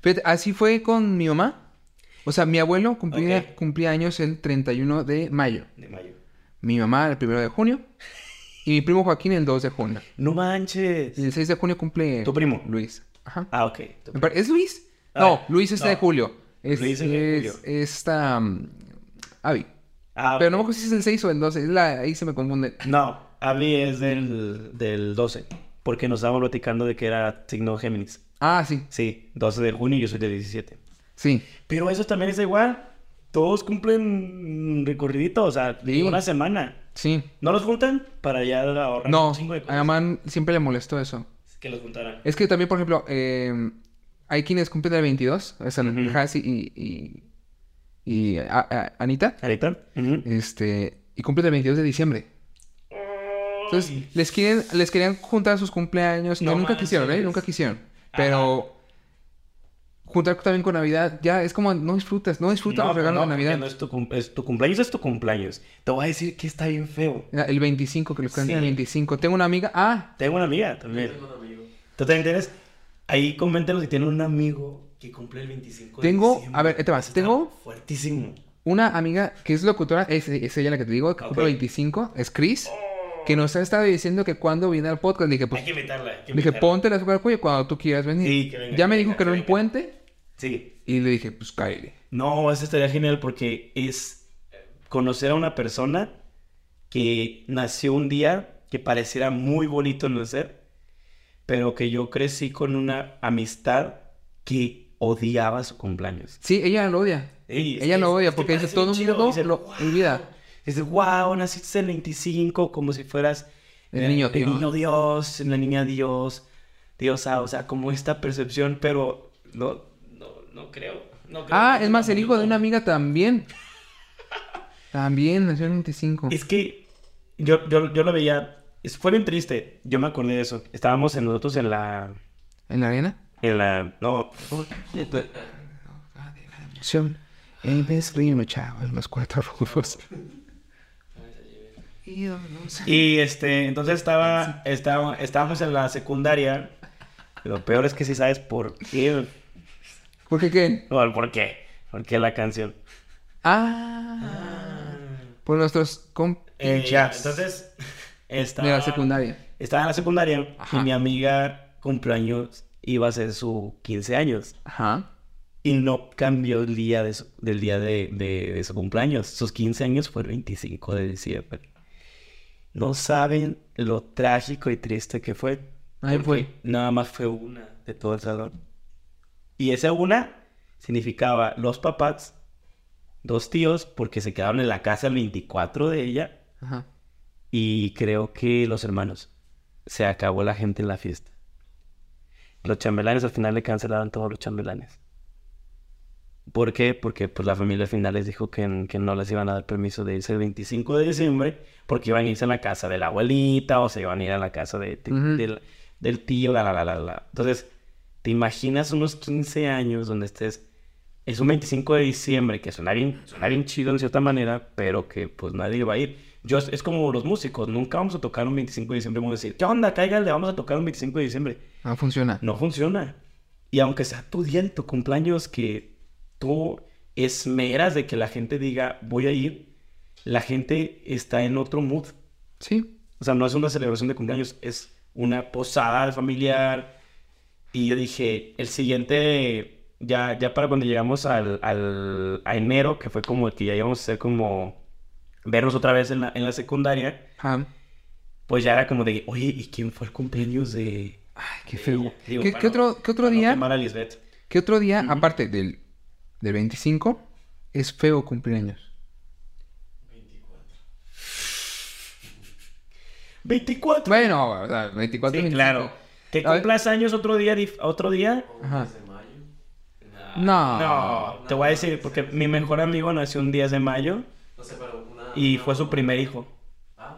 Fíjate, así fue con mi mamá. O sea, mi abuelo cumplía, Ok. cumplía años el 31 de mayo. De mayo. Mi mamá el 1 de junio. Y mi primo Joaquín el 2 de junio. No manches. Y el 6 de junio cumple... ¿Tu primo? Luis. Ajá. Ah, ok. ¿Es Luis? Ah, no, Luis está no. de julio. Es, Luis es de es- julio. esta... mm, Abby. Ah, Pero no me acuerdo si es el 6 o el 12. Es la, ahí se me confunde. No, a mí es del, del 12. Porque nos estábamos platicando de que era signo Géminis. Ah, sí. Sí, 12 de junio y yo soy de 17. Sí. Pero eso también es igual. Todos cumplen recorridito, o sea, Sí. una semana. Sí. ¿No los juntan? Para ya ahorrar No, un chingo de a cosas. mi mamá siempre le molestó eso. Que los juntaran. Es que también, por ejemplo, eh, hay quienes cumplen el 22. O sea, Ujú. Hasi y, y, y a- a- Anita. ¿Ahorita? Ujú. Este, y cumplen el 22 de diciembre. Entonces, les, quieren, les querían juntar sus cumpleaños. No, No nunca quisieron, ¿eh? Nunca quisieron. Pero juntar también con Navidad, ya es como no disfrutas, no disfrutas los regalos no, de Navidad. No es, tu, cum- es tu cumpleaños, es tu cumpleaños. Te voy a decir que está bien feo. El 25, que lo cantan el Sí. 25. Tengo una amiga. Ah, Tengo una amiga también. ¿Tú también tienes? Ahí coméntenos si tienen un amigo que cumple el 25 de Tengo- diciembre. a ver, te vas, Está tengo- Fuertísimo. una amiga que es locutora, es, es ella la que te digo, que cumple Ok. 25, es Chris, que nos ha estado diciendo que cuando viene al podcast, dije, pues, Hay que invitarla. hay que dije, ponte la al cuello cuando tú quieras venir. Sí, que venga, ya me dijo que era un puente Sí. y le dije, pues cállate. No, eso estaría genial porque es conocer a una persona que nació un día que pareciera muy bonito nacer, pero que yo crecí con una amistad que odiaba su cumpleaños. Sí, ella lo odia. Es ella que- lo odia es que porque dice todo el mundo lo "Wow". olvida. Dices, wow, naciste el 25 como si fueras El niño el Dios. niño Dios, la niña Dios, Diosa, o sea, como esta percepción, pero no, no, no creo. no creo Ah, es más, el hijo de una amiga también. También nació en 25. Es que yo, yo, yo lo veía, es- fue bien triste, yo me acordé de eso. Estábamos en nosotros en la, ¿En la arena? en la, no, Emoción. En vez de uno, chavos, los cuatro rufos. y este, entonces estaba, estaba, estábamos en la secundaria. Lo peor es que si sabes por qué, ¿Por qué qué? por qué, por qué la canción. Ah. Por nuestros Eh, compinchas ya, entonces estaba, de la secundaria. estaba en la secundaria Ajá. y mi amiga cumpleaños iba a ser su 15 años Ajá. y no cambió el día de su- del día de, de- de su cumpleaños. Sus 15 años fue el 25 de diciembre. No saben lo trágico y triste que fue. Ahí fue. Nada más fue una de todo el salón. Y esa una significaba los papás, dos tíos, porque se quedaron en la casa el 24 de ella. Ajá. Y creo que los hermanos. Se acabó la gente en la fiesta. Los chambelanes al final le cancelaron todos los chambelanes. ¿Por qué? Porque pues la familia al final les dijo que, que no les iban a dar permiso de irse el 25 de diciembre porque iban a irse a la casa de la abuelita o se iban a ir a la casa de, de- del, del tío, la, la, la, la, la. Entonces, ¿te imaginas unos 15 años donde estés... Es un 25 de diciembre que suena bien, suena bien chido en cierta manera, pero que pues nadie va a ir. Yo, es como los músicos, nunca vamos a tocar un 25 de diciembre, vamos a decir, ¿qué onda? Cáigale, vamos a tocar un 25 de diciembre. No funciona. No funciona. Y aunque sea tu día en tu cumpleaños que tú esmeras de que la gente diga, voy a ir, la gente está en otro mood. Sí. O sea, no es una celebración de cumpleaños, es una posada familiar. Y yo dije, el siguiente, ya, ya para cuando llegamos al, al- a enero, que fue como el que ya íbamos a hacer como vernos otra vez en la, en la secundaria, Ajá. pues ya era como de, oye, ¿y quién fue el cumpleaños de...? Ay, qué feo. Digo, ¿Qué, qué no- otro, qué otro no día? Lisbeth. ¿Qué otro día, aparte del, del 25, es feo cumpleaños? 24. Bueno, o sea, 24 Sí, 25. claro. ¿Que A ver. cumplas años otro día? ¿Otro día? Ajá. No. No, te voy a decir, porque mi mejor amigo nació un 10 de mayo y fue su primer hijo.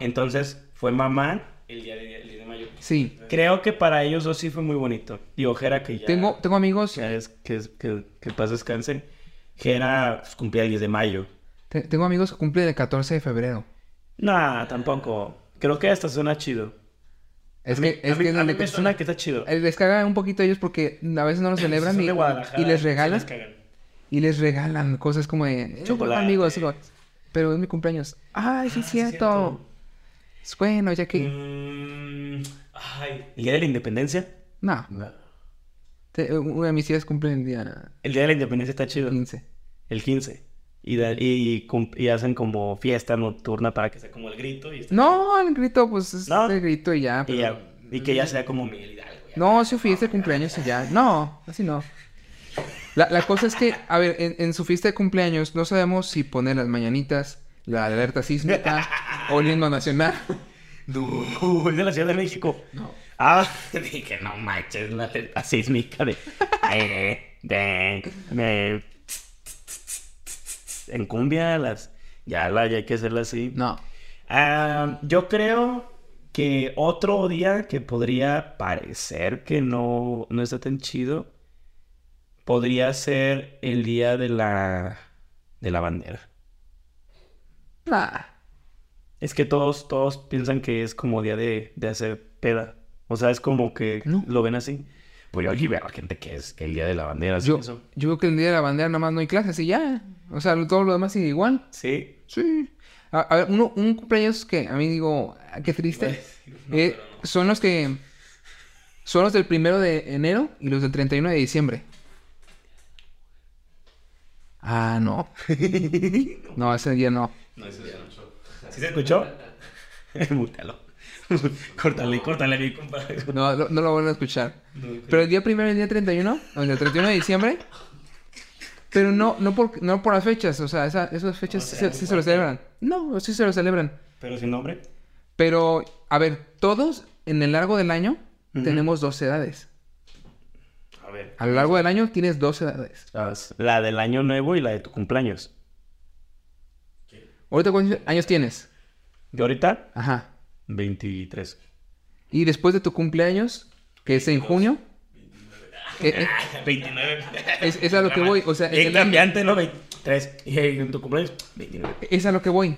Entonces, fue mamá el día de, el día de mayo. Sí. Creo que para ellos dos sí fue muy bonito. Y Ojera que ya... Tengo, tengo amigos. Ya es que, que, que paz descanse. Jera pues, cumplía el 10 de mayo. Te- tengo amigos que cumplen el 14 de febrero. Nah, tampoco. Creo que hasta suena chido. Es A mí- que, es a mí- que a mí le- me suena que está chido. eh, les caga un poquito a ellos porque a veces no lo celebran y, les regalan les cagan. y les regalan cosas como de eh, Chocolate. amigos, como, pero es mi cumpleaños. Ay, sí, es cierto. Es Bueno, ya que Mm, ay, ¿El día de la independencia? no, No. te- una de mis tías cumple el día El día de la independencia está chido. 15. El 15. Y, da- y, cum- y hacen como fiesta nocturna para que sea como el grito. Y, No, el grito, pues es ¿No? el grito y ya. chido. y, pero- ya- y que ya sea como Miguel Hidalgo. ya. No, su fiesta de cumpleaños y ya. No, así no. La, la cosa es que, a ver, en, en su fiesta de cumpleaños no sabemos si poner las mañanitas, la alerta sísmica o el himno nacional. Es de la Ciudad de México. No. Ah, dije, no manches, la alerta sísmica de... de, en cumbia, las... Ya, la, ya hay que hacerla así. No. Ah, yo creo que otro día que podría parecer que no, no está tan chido podría ser el día de la, de la bandera. Nah. Es que todos, todos piensan que es como día de, de hacer peda. O sea, es como que No. lo ven así. Pues yo aquí veo a gente que es el día de la bandera. Yo, eso. yo veo que el día de la bandera nada más no hay clases y ya. O sea, todo lo demás sigue igual. Sí. Sí. A, a ver, uno, un cumpleaños que a mí digo, ah, qué triste. eh, son los que. Son los del primero de enero y los del 31 de diciembre. Ah, no. No, ese día no. No, eso ya no. ¿Sí se escuchó? Mútalo. córtale, córtale, mi compa. No, lo- no lo vuelvo a escuchar. No, Pero el día primero y el día 31, o el día 31 de diciembre. Pero no, no, por, no por las fechas, o sea, esa- esas fechas sí, se- sí se lo celebran. No, sí se lo celebran. Pero sin nombre. Pero, a ver, todos en el largo del año tenemos dos edades. A ver. A lo largo del año tienes dos edades. La del año nuevo y la de tu cumpleaños. Ahorita, ¿cuántos años tienes? Yo ahorita, Ajá. 23. Y después de tu cumpleaños, que es en junio, eh, eh, 29. es, es a lo que voy. O sea, en Es el- cambiante, ¿no? 23. Y en tu cumpleaños, 29. es a lo que voy.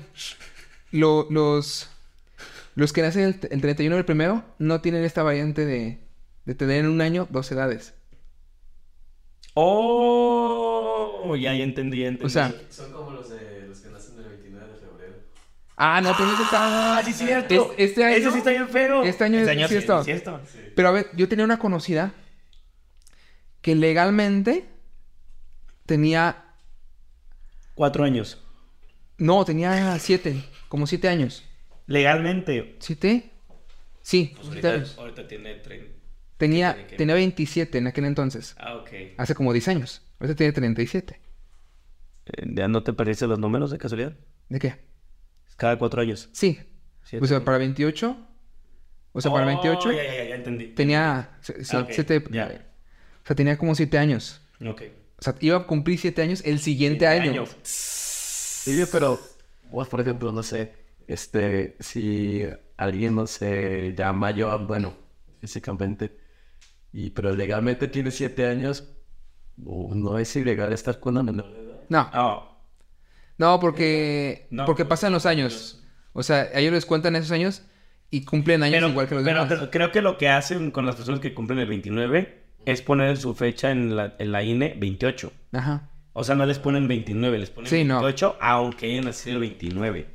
Lo- los, los que nacen el, el 31 del primero no tienen esta variante de, de tener en un año dos edades. Oh, ya, ya entendí, ya entendí. O sea, Son como los de los que nacen el 29 de febrero. Ah, no, pero ese está... Ah, sí, cierto. Es- este año- Ese sí está bien feo. este año es sí, esto. sí esto. Pero a ver, yo tenía una conocida que legalmente tenía... Cuatro años. No, tenía siete, como siete años. Legalmente. ¿Siete? Sí, Pues ahorita, años. ahorita tiene 30. Tenía, tiene que- tenía 27 en aquel entonces. Ah, ok. Hace como 10 años. Ahorita tiene 37. Eh, ¿Ya no te parecen los números de casualidad? ¿De qué? Cada cuatro años. Sí. Siete. O sea, para 28. O sea, para Oh, 28 Ya, ya, ya, entendí. tenía se- se- Ah, ok, siete- ya. O sea, tenía como 7 años. Ok. O sea, iba a cumplir 7 años el siguiente Siete año. años. Sí, pero, vos, por ejemplo, no sé, este, si alguien, no sé, ya mayor, bueno, físicamente, y, pero legalmente tiene siete años, o no es ilegal estar con una menor de edad. No, Oh, no, porque, No, porque pasan los años. O sea, ellos les cuentan esos años y cumplen años pero, igual que los pero demás. creo- creo que lo que hacen con las personas que cumplen el 29 es poner su fecha en la, en la INE 28. Ajá. O sea, no les ponen 29, les ponen Sí, no. 28, aunque hayan nacido el 29.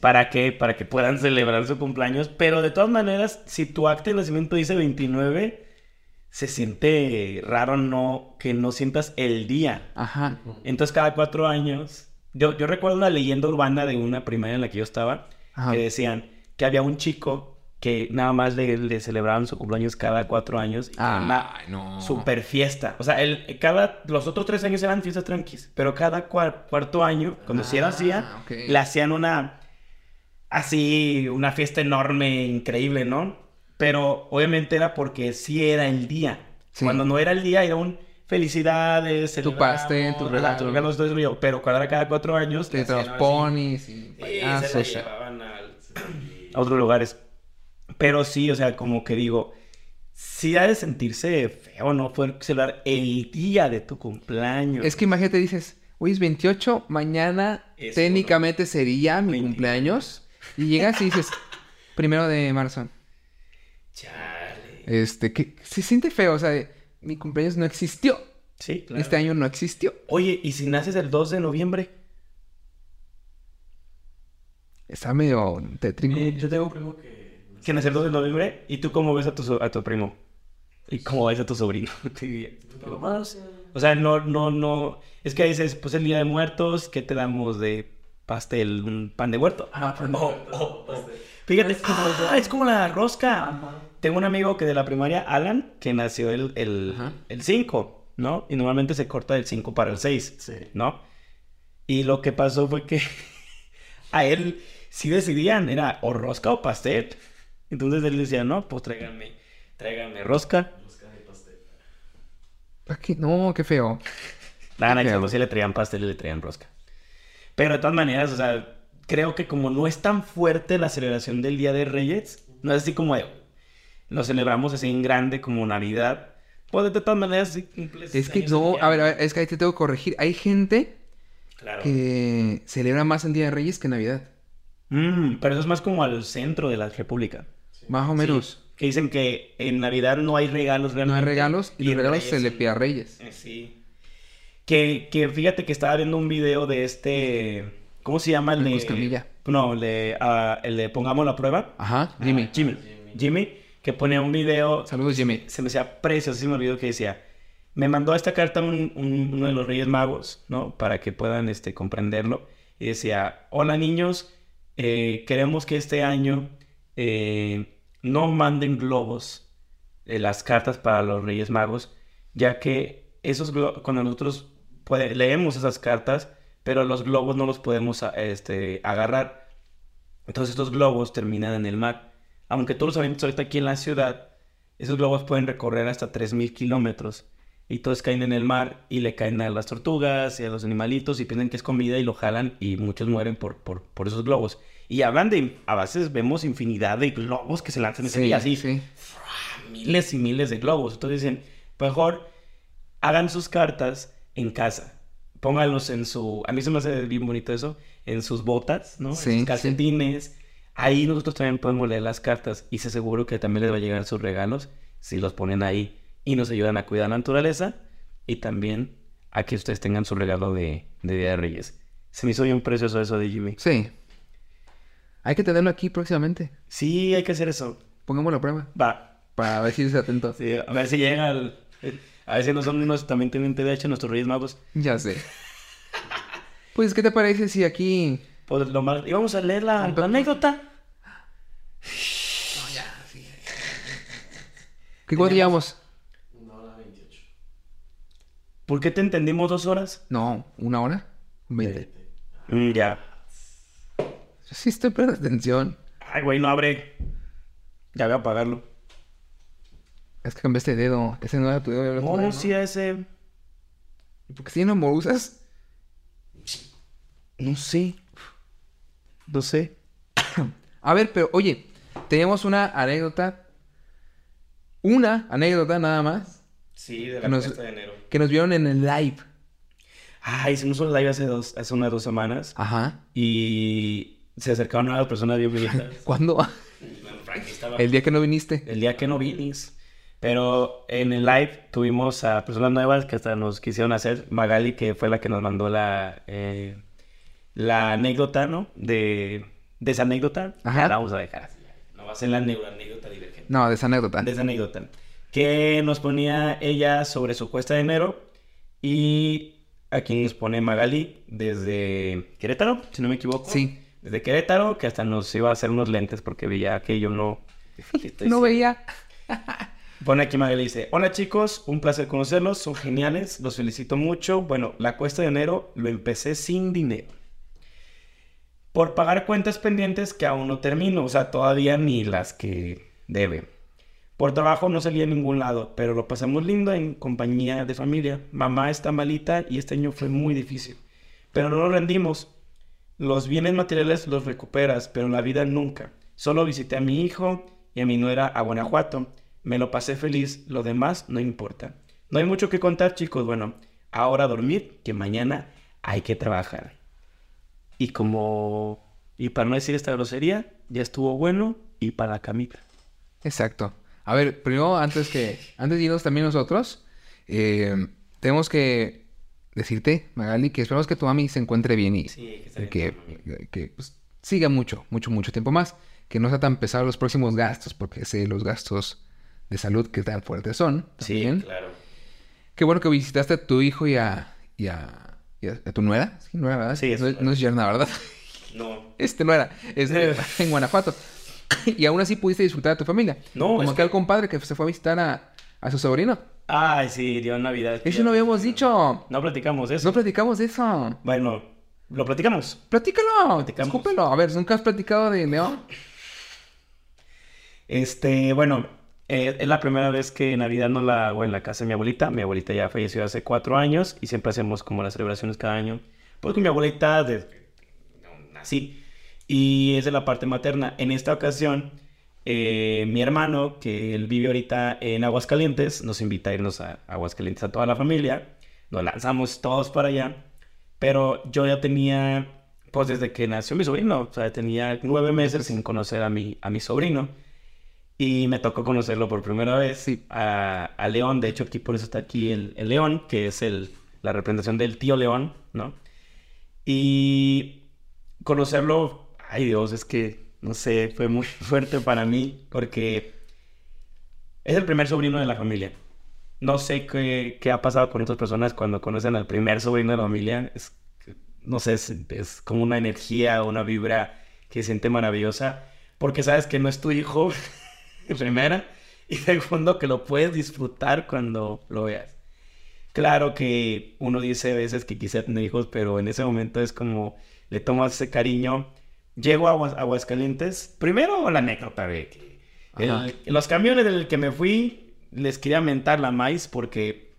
¿Para qué? Para que puedan celebrar su cumpleaños. Pero de todas maneras, si tu acta de nacimiento dice 29, se siente raro no que no sientas el día. Ajá. Entonces, cada cuatro años. Yo, yo recuerdo una leyenda urbana de una primaria en la que yo estaba. Ajá. Que decían que había un chico que nada más le, le celebraban su cumpleaños cada cuatro años. Y era una no. super fiesta. O sea, el, cada, los otros tres años eran fiestas tranquis. Pero cada cua- cuarto año, cuando se Ah, hacía, ok. le hacían una. Así, una fiesta enorme, increíble, ¿no? Pero obviamente era porque sí era el día. Sí. Cuando no era el día, era un felicidades, Tu pastel, tu regalo. tu regalo, todo eso, yo. Pero cuando era cada cuatro años, Te los ponis y se la llevaban al- a otros lugares. Pero sí, o sea, como que digo, sí ha de sentirse feo no poder celebrar el día de tu cumpleaños. Es que imagínate, dices, hoy es 28, mañana técnicamente sería mi 29. cumpleaños. Y llegas y dices, primero de marzo. Chale. Este, que se siente feo, o sea, mi cumpleaños no existió. Sí, claro. Este año no existió. Oye, ¿y si naces el 2 de noviembre? Está medio tétrico. yo tengo un primo que... Que nace el 2 de noviembre. ¿Y tú cómo ves a tu, so- a tu primo? ¿Y cómo ves a tu sobrino? o sea, no, no, no. Es que dices, pues el día de muertos, ¿qué te damos de pastel? ¿Un pan de huerto? Ah, pan de Oh, huerto, oh, oh. Fíjate, ah, es como la rosca. Tengo un amigo que de la primaria, Alan, que nació el, el, el 5, ¿no? Y normalmente se corta del 5 para el 6, Sí. ¿no? Y lo que pasó fue que a él sí decidían, era o rosca o pastel. Entonces él decía, no, pues tráiganme, tráiganme rosca. ¿Para qué? No, qué feo. Nada, nada, Qué que sí le traían pastel y le traían rosca. Pero de todas maneras, o sea, creo que como no es tan fuerte la celebración del Día de Reyes, no es así como de, lo celebramos así en grande como Navidad, pues de todas maneras sí cumples Es que no, a ver, a ver, es que ahí te tengo que corregir. Hay gente Claro. que celebra más el Día de Reyes que Navidad. Mm, pero eso es más como al centro de la República. Más o menos. Que dicen que en Navidad no hay regalos No realmente. hay regalos y los regalos Reyes se le pide a Reyes. Eh, Sí. Que, que fíjate que estaba viendo un video de este. ¿Cómo se llama? El El de. No, el de, ah, el de Pongamos la prueba. Ajá, Jimmy. Jimmy. Jimmy, que ponía un video. Saludos, Jimmy. Se me hacía preciosísimo el video que decía. Me mandó esta carta un- un- uno de los Reyes Magos, ¿no? Para que puedan este, comprenderlo. Y decía: Hola niños, eh, queremos que este año eh, no manden globos eh, las cartas para los Reyes Magos, ya que esos cuando nosotros puede- leemos esas cartas, pero los globos no los podemos este, agarrar. Entonces estos globos terminan en el mar. Aunque todos los avientos ahorita aquí en la ciudad, esos globos pueden recorrer hasta 3.000 kilómetros. Y todos caen en el mar y le caen a las tortugas y a los animalitos y piensan que es comida y lo jalan y muchos mueren por, por, por esos globos. Y hablan de, a veces vemos infinidad de globos que se lanzan ese Sí, día, así, sí. miles y miles de globos. Entonces dicen, mejor hagan sus cartas en casa. Pónganlos en su... A mí se me hace bien bonito eso. En sus botas, ¿no? Sí, en sus calcetines. Ahí nosotros también podemos leer las cartas y se seguro que también les va a llegar sus regalos si los ponen ahí y nos ayudan a cuidar la naturaleza y también a que ustedes tengan su regalo de, de Día de Reyes. Se me hizo bien precioso eso de Jimmy. Sí. Hay que tenerlo aquí próximamente. Sí, hay que hacer eso. Pongámoslo a prueba. Va. Para ver si se atento. Sí, a ver si llega al... A ver si no son unos también tienen TDAH nuestros Reyes Magos. Ya sé. Pues, ¿qué te parece si aquí... Pues lo más... Y vamos a leer la, la anécdota. ¿Qué cuánto llevamos? Una hora 28. ¿Por qué te entendimos dos horas? No, ¿una hora? Veinte. Mm, ya. Yo sí estoy prestando atención. Ay, güey, no abre. Ya voy a apagarlo. Es que cambiaste de dedo. Ese no era tu dedo. No, dedo, sí, a ese... ¿Por qué si no me usas? No sé. No sé. A ver, pero oye, tenemos una anécdota. Una anécdota nada más. Sí, de la Nos- fiesta de enero. Que nos vieron en el live. Ah, hicimos un live hace, dos, hace unas dos semanas. Ajá. Y se acercaron a las personas bien bonitas. ¿Cuándo? Bueno, Frankie estaba- el día que no viniste. el día que no viniste. Pero en el live tuvimos a personas nuevas que hasta nos quisieron hacer. Magali, que fue la que nos mandó la, eh, la anécdota, ¿no? De, de esa anécdota. Ajá. La vamos a dejar así. No va a ser la neuroanécdota divergente. No, de esa anécdota. De esa anécdota. Que nos ponía ella sobre su cuesta de enero. Y aquí nos pone Magali desde Querétaro, si no me equivoco. Sí. Desde Querétaro, que hasta nos iba a hacer unos lentes porque veía que yo no... Estoy No veía. Pone aquí Magali dice, hola chicos, un placer conocerlos, son geniales, los felicito mucho. Bueno, la cuesta de enero lo empecé sin dinero. Por pagar cuentas pendientes que aún no termino, o sea, todavía ni las que debe. Por trabajo no salí a ningún lado, pero lo pasamos lindo en compañía de familia. Mamá está malita y este año fue muy difícil. Pero no nos rendimos. Los bienes materiales los recuperas, pero la vida nunca. Solo visité a mi hijo y a mi nuera a Guanajuato. Me lo pasé feliz, lo demás no importa. No hay mucho que contar, chicos. Bueno, ahora dormir, que mañana hay que trabajar. Y como, y para no decir esta grosería, ya estuvo bueno y para la camita. Exacto. A ver, primero, antes que, antes de irnos también nosotros, eh, tenemos que decirte, Magali, que esperamos que tu mami se encuentre bien y Sí, que que, que, pues, siga mucho, mucho, mucho tiempo más. Que no sea tan pesado los próximos gastos, porque sé los gastos de salud que tan fuertes son. Sí, claro. Qué bueno que visitaste a tu hijo y a, y a, y a- tu nuera. Sí, nuera, ¿verdad? Sí, es no, no es yerna, ¿verdad? No. Este no era, es de- en Guanajuato. Y aún así pudiste disfrutar de tu familia. No, Como aquel compadre que se fue a visitar a, a su sobrino. Ay, sí, dio Navidad. Eso no habíamos dicho. No platicamos eso. No platicamos eso. Bueno, lo platicamos. Platícalo. Platicamos. Escúpelo. A ver, ¿nunca has platicado de León? Este, bueno, eh, es la primera vez que Navidad no la hago en la casa de mi abuelita. Mi abuelita ya falleció hace cuatro años y siempre hacemos como las celebraciones cada año. Con mi abuelita desde nací y es de la parte materna. En esta ocasión, eh, mi hermano, que él vive ahorita en Aguascalientes, nos invita a irnos a Aguascalientes a toda la familia. Nos lanzamos todos para allá. Pero yo ya tenía, pues desde que nació mi sobrino, o sea, tenía nueve meses sin conocer a mi, a mi sobrino. Y me tocó conocerlo por primera vez Sí. a, a León. De hecho, aquí por eso está aquí el, el León, que es el, la representación del tío León, ¿no? Y conocerlo, ay Dios, es que, no sé, fue muy fuerte para mí porque es el primer sobrino de la familia. No sé qué, qué ha pasado con otras personas cuando conocen al primer sobrino de la familia. Es, no sé, es, es como una energía, una vibra que siente maravillosa. Porque sabes que no es tu hijo, primera. Y segundo, que lo puedes disfrutar cuando lo veas. Claro que uno dice a veces que quisiera tener hijos, pero en ese momento es como le tomas ese cariño. Llego a Aguas- Aguascalientes. Primero la anécdota de que el- los camiones del que me fui les quería mentar la maíz porque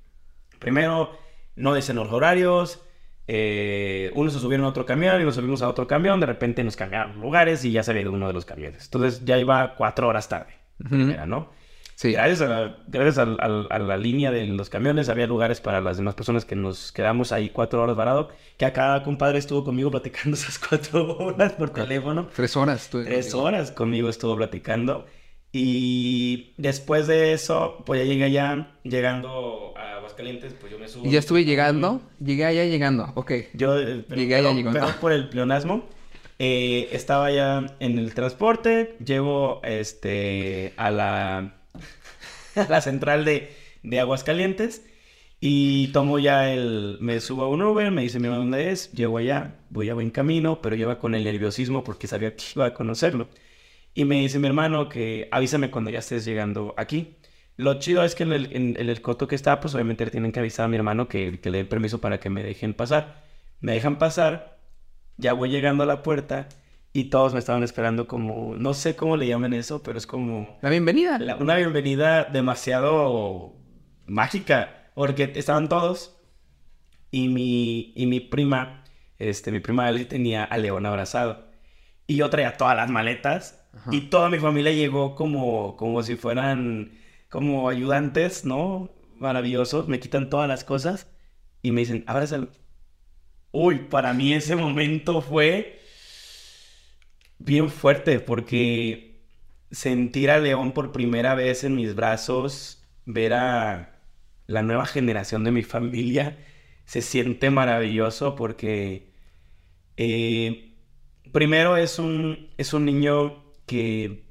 primero no dicen los horarios. eh, unos se subieron a otro camión y nos subimos a otro camión. De repente nos cambiaron lugares y ya se había ido uno de los camiones. Entonces ya iba cuatro horas tarde. Ujú. Era, ¿no? Sí. Gracias, a la, gracias al- al- a, la línea de los camiones había lugares para las demás personas que nos quedamos ahí cuatro horas varado. Que acá compadre estuvo conmigo platicando esas cuatro horas por teléfono. Tres horas. Tres horas conmigo estuvo platicando. Y después de eso, pues ya llegué allá, llegando a Aguascalientes, pues yo me subo. Y ya estuve llegando. Llegué allá llegando. Ok. Yo, eh, pero- Llegué allá, perdón por el pleonasmo. Eh, estaba ya en el transporte, llego este, a, la, la central de, de Aguascalientes y tomo ya el... Me subo a un Uber, me dice mi mamá dónde es, llego allá, voy a buen camino, pero lleva con el nerviosismo porque sabía que iba a conocerlo. Y me dice mi hermano que avísame cuando ya estés llegando aquí. Lo chido es que en el, en el coto que está, pues obviamente le tienen que avisar a mi hermano que, que le den permiso para que me dejen pasar. Me dejan pasar, ya voy llegando a la puerta y todos me estaban esperando como, no sé cómo le llaman eso, pero es como La bienvenida. la- una bienvenida demasiado mágica, porque estaban todos y mi, y mi prima, este, mi prima Ali tenía a León abrazado y yo traía todas las maletas Ajá. y toda mi familia llegó como, como si fueran como ayudantes, ¿no? Maravillosos, me quitan todas las cosas y me dicen, abrázalo. Uy, para mí ese momento fue bien fuerte porque sentir a León por primera vez en mis brazos, ver a la nueva generación de mi familia, se siente maravilloso porque eh, primero es un, es un niño que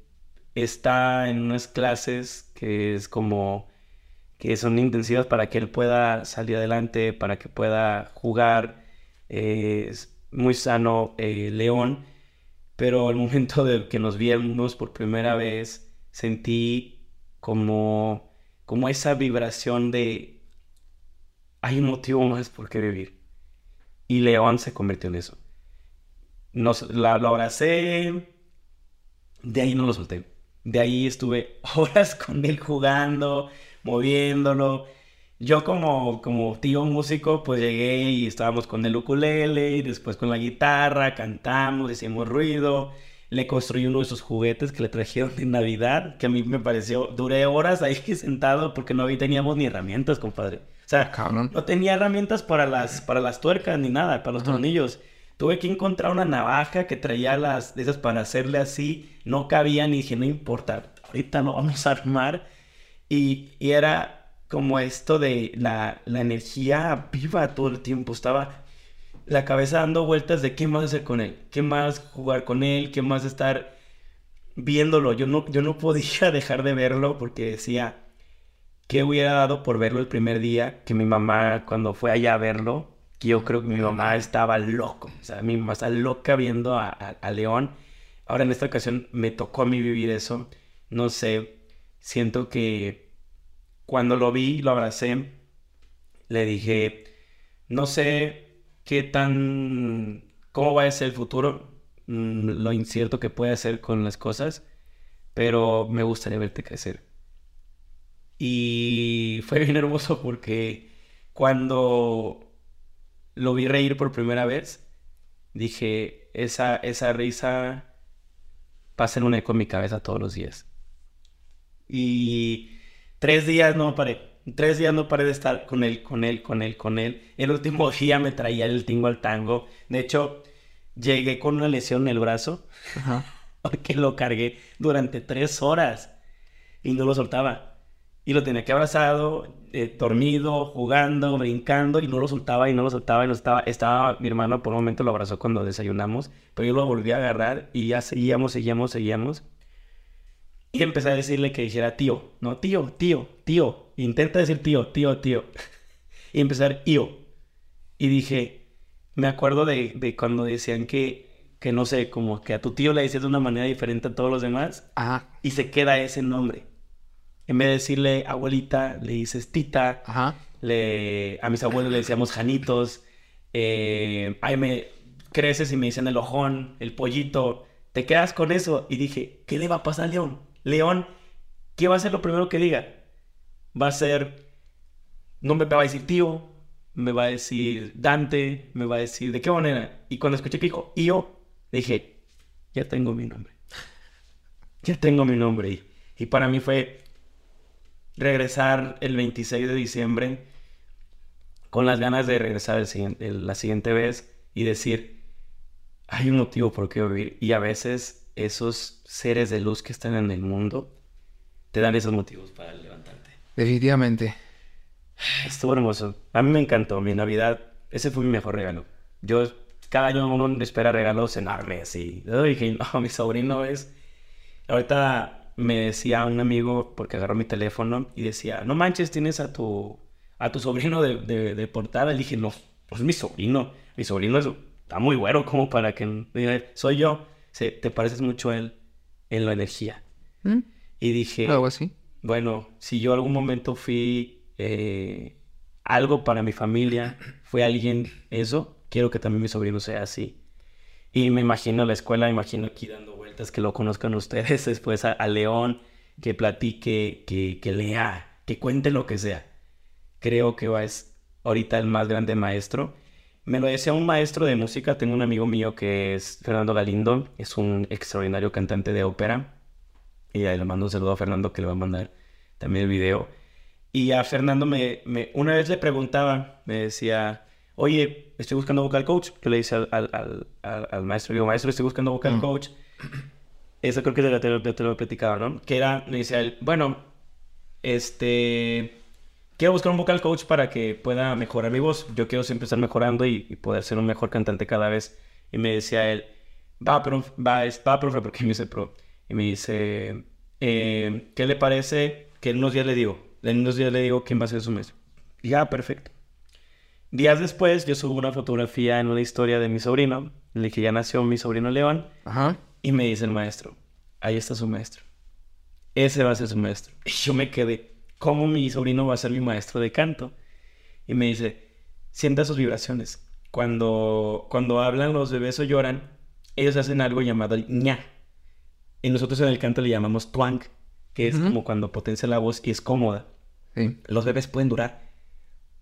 está en unas clases que es como que son intensivas para que él pueda salir adelante, para que pueda jugar. Eh, es muy sano eh, León, pero al momento de que nos vimos por primera vez, sentí como, como esa vibración de hay un motivo más por qué vivir. Y León se convirtió en eso. Nos, la, lo abracé, de ahí no lo solté. De ahí estuve horas con él jugando, moviéndolo. Yo como, como tío músico, pues llegué y estábamos con el ukulele y después con la guitarra, cantamos, hicimos ruido. le construí uno de sus juguetes que le trajeron de Navidad, que a mí me pareció, duré horas ahí sentado porque no teníamos ni herramientas, compadre. O sea, Cabrón. no tenía herramientas para las, para las tuercas ni nada, para los tornillos. Tuve que encontrar una navaja que traía las de esas para hacerle así. No cabía ni dije, no importa, ahorita lo vamos a armar. Y, y era como esto de la, la energía viva todo el tiempo. Estaba la cabeza dando vueltas de qué más hacer con él, qué más jugar con él, qué más estar viéndolo. Yo no, yo no podía dejar de verlo porque decía, ¿qué hubiera dado por verlo el primer día? Que mi mamá, cuando fue allá a verlo, que yo creo que mi mamá estaba loco. O sea, mi mamá está loca viendo a, a- a León. Ahora en esta ocasión me tocó a mí vivir eso. No sé, siento que cuando lo vi, lo abracé, le dije, no sé qué tan, cómo va a ser el futuro, mm, lo incierto que puede ser con las cosas, pero me gustaría verte crecer. Y fue bien hermoso porque cuando lo vi reír por primera vez, dije, esa, esa risa va a ser un eco en mi cabeza todos los días. Y tres días no paré. Tres días no paré de estar con él, con él, con él, con él. El último día me traía el tingo al tango. De hecho, llegué con una lesión en el brazo Ajá. porque lo cargué durante tres horas y no lo soltaba. Y lo tenía que abrazado, eh, dormido, jugando, brincando y no lo soltaba y no lo soltaba y no estaba. Estaba mi hermano por un momento lo abrazó cuando desayunamos, pero yo lo volví a agarrar y ya seguíamos, seguíamos, seguíamos. Y empecé a decirle que dijera tío, no, tío, tío, tío. Intenta decir tío, tío, tío. y decir tío. Y dije, me acuerdo de, de cuando decían que, que no sé, como que a tu tío le decías de una manera diferente a todos los demás Ajá. y se queda ese nombre. En vez de decirle abuelita, le dices tita, Ajá. le, a mis abuelos le decíamos janitos, eh, ahí me creces y me dicen el ojón, el pollito, te quedas con eso. Y dije, ¿qué le va a pasar a León? León, ¿qué va a ser lo primero que diga? Va a ser, no me va a decir tío, me va a decir Dante, me va a decir de qué manera. Y cuando escuché que dijo yo, dije, ya tengo mi nombre. Ya tengo mi nombre. Y, y para mí fue regresar el 26 de diciembre con las ganas de regresar el siguiente- el- la siguiente vez y decir, hay un motivo por qué vivir. Y a veces esos seres de luz que están en el mundo te dan esos motivos para levantarte. Definitivamente. Estuvo hermoso. A mí me encantó. Mi Navidad, ese fue mi mejor regalo. Yo, cada año uno espera regalos enormes y yo dije, no, mi sobrino es... Ahorita me decía un amigo, porque agarró mi teléfono y decía, no manches, tienes a tu, a tu sobrino de, de, de portada. Le dije, no, pues mi sobrino. Mi sobrino es- está muy güero como para que... diga, Soy yo. Se, te pareces mucho a él en la energía. ¿Mm? Y dije... Algo así. Bueno, si yo algún momento fui eh, algo para mi familia, fue alguien eso, quiero que también mi sobrino sea así. Y me imagino la escuela, me imagino aquí dando vueltas, que lo conozcan ustedes, después a, a León, que platique, que, que lea, que cuente lo que sea. Creo que va es ahorita el más grande maestro. Me lo decía un maestro de música, tengo un amigo mío que es Fernando Galindo, es un extraordinario cantante de ópera. Y ahí le mando un saludo a Fernando que le va a mandar también el video. Y a Fernando me, me- una vez le preguntaba, me decía, oye, estoy buscando vocal coach. Yo le al, al- al- al maestro, digo, maestro, estoy buscando vocal Mm. coach. Eso creo que te, lo- te, lo- te lo he platicado, ¿no? Que era, me decía él, bueno, este, quiero buscar un vocal coach para que pueda mejorar mi voz. Yo quiero siempre estar mejorando y, y poder ser un mejor cantante cada vez. Y me decía él, va, profe, va, es- va, profe, porque me dice pro. Y me dice, eh, ¿qué le parece que en unos días le digo? En unos días le digo quién va a ser su maestro. Y ya, perfecto. Días después, yo subo una fotografía en una historia de mi sobrino, en el que ya nació mi sobrino León, Ajá. y me dice el maestro, ahí está su maestro. Ese va a ser su maestro. Y yo me quedé, ¿cómo mi sobrino va a ser mi maestro de canto? Y me dice, sienta sus vibraciones. Cuando, cuando hablan los bebés o lloran, ellos hacen algo llamado ña. Y nosotros en el canto le llamamos twang, que es como cuando potencia la voz y es cómoda. Sí. Los bebés pueden durar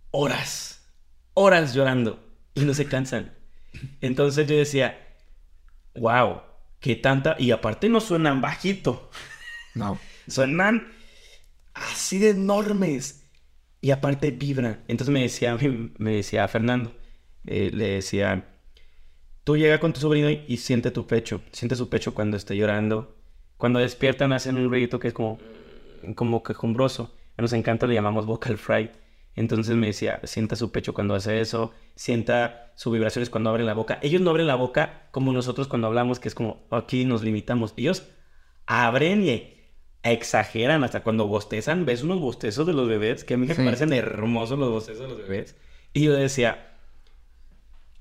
horas, horas llorando y no se cansan. Entonces yo decía, wow, que tanta, y aparte no suenan bajito, No. suenan así de enormes. Y aparte vibran. Entonces me decía, me decía Fernando, eh, le decía, tú llega con tu sobrino y, siente tu pecho, siente su pecho cuando esté llorando. Cuando despiertan hacen un ruido que es como, como quejumbroso. Nos encanta, le llamamos vocal fry. Entonces me decía, sienta su pecho cuando hace eso, sienta sus vibraciones cuando abre la boca. Ellos no abren la boca como nosotros cuando hablamos, que es como aquí nos limitamos. Ellos abren y exageran hasta cuando bostezan. ¿Ves unos bostezos de los bebés? Que a mí me Sí. parecen hermosos los bostezos de los bebés. Y yo decía,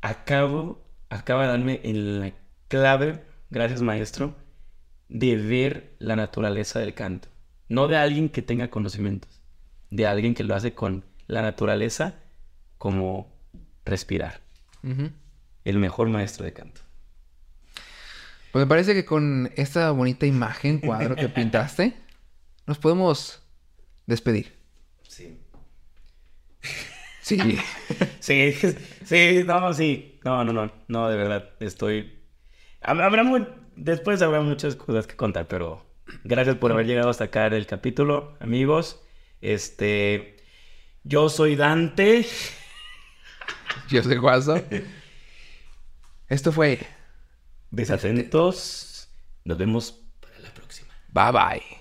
acabo, acaba de darme en la clave, gracias maestro, de ver la naturaleza del canto. No de alguien que tenga conocimientos, de alguien que lo hace con la naturaleza como respirar. El mejor maestro de canto. Pues me parece que con esta bonita imagen, cuadro que pintaste, nos podemos despedir. Sí. Sí. Sí, sí, no, sí. No, no, no, no, de verdad, estoy... Hab- Habrá mu- Después habrá muchas cosas que contar, pero gracias por haber llegado hasta acá el capítulo, amigos. Este... Yo soy Dante. Yo soy Guaso. Esto fue Desatentos. Nos vemos para la próxima. Bye Bye.